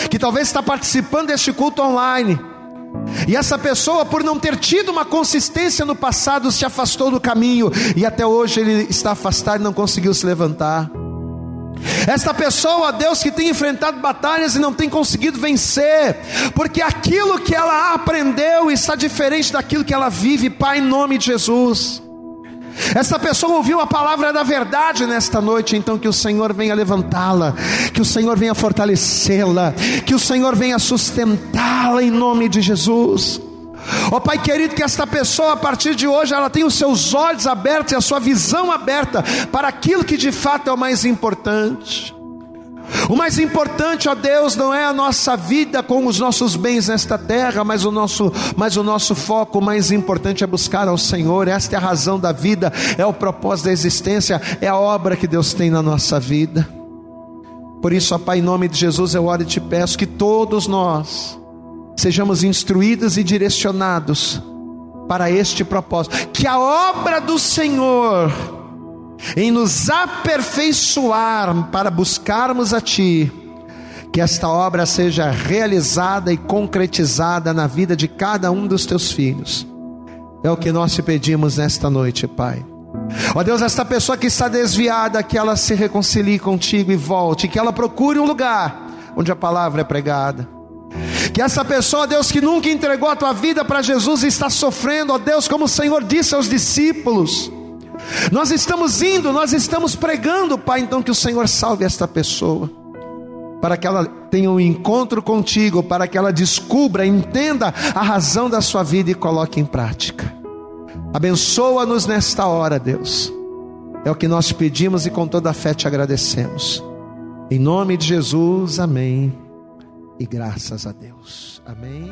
que talvez está participando deste culto online e essa pessoa, por não ter tido uma consistência no passado, se afastou do caminho e até hoje ele está afastado e não conseguiu se levantar. Esta pessoa, Deus, que tem enfrentado batalhas e não tem conseguido vencer, porque aquilo que ela aprendeu está diferente daquilo que ela vive, Pai, em nome de Jesus. Essa pessoa ouviu a palavra da verdade nesta noite, então que o Senhor venha levantá-la, que o Senhor venha fortalecê-la, que o Senhor venha sustentá-la em nome de Jesus. Ó oh, Pai querido, que esta pessoa a partir de hoje ela tenha os seus olhos abertos e a sua visão aberta para aquilo que de fato é o mais importante. O mais importante, ó Deus, não é a nossa vida com os nossos bens nesta terra, mas o nosso, mas o nosso foco mais importante é buscar ao Senhor. Esta é a razão da vida, é o propósito da existência, é a obra que Deus tem na nossa vida. Por isso, ó Pai, em nome de Jesus, eu oro e te peço que todos nós sejamos instruídos e direcionados para este propósito, que a obra do Senhor em nos aperfeiçoar para buscarmos a Ti, que esta obra seja realizada e concretizada na vida de cada um dos Teus filhos. É o que nós te pedimos nesta noite, Pai. Ó Deus, esta pessoa que está desviada, que ela se reconcilie contigo e volte, que ela procure um lugar onde a palavra é pregada. Que essa pessoa, Deus, que nunca entregou a tua vida para Jesus, está sofrendo, ó Deus, como o Senhor disse aos discípulos nós estamos indo, nós estamos pregando, Pai, então que o Senhor salve esta pessoa, para que ela tenha um encontro contigo, para que ela descubra, entenda a razão da sua vida e coloque em prática. Abençoa-nos nesta hora, Deus. É o que nós pedimos e com toda a fé te agradecemos. Em nome de Jesus, amém. E graças a Deus. Amém.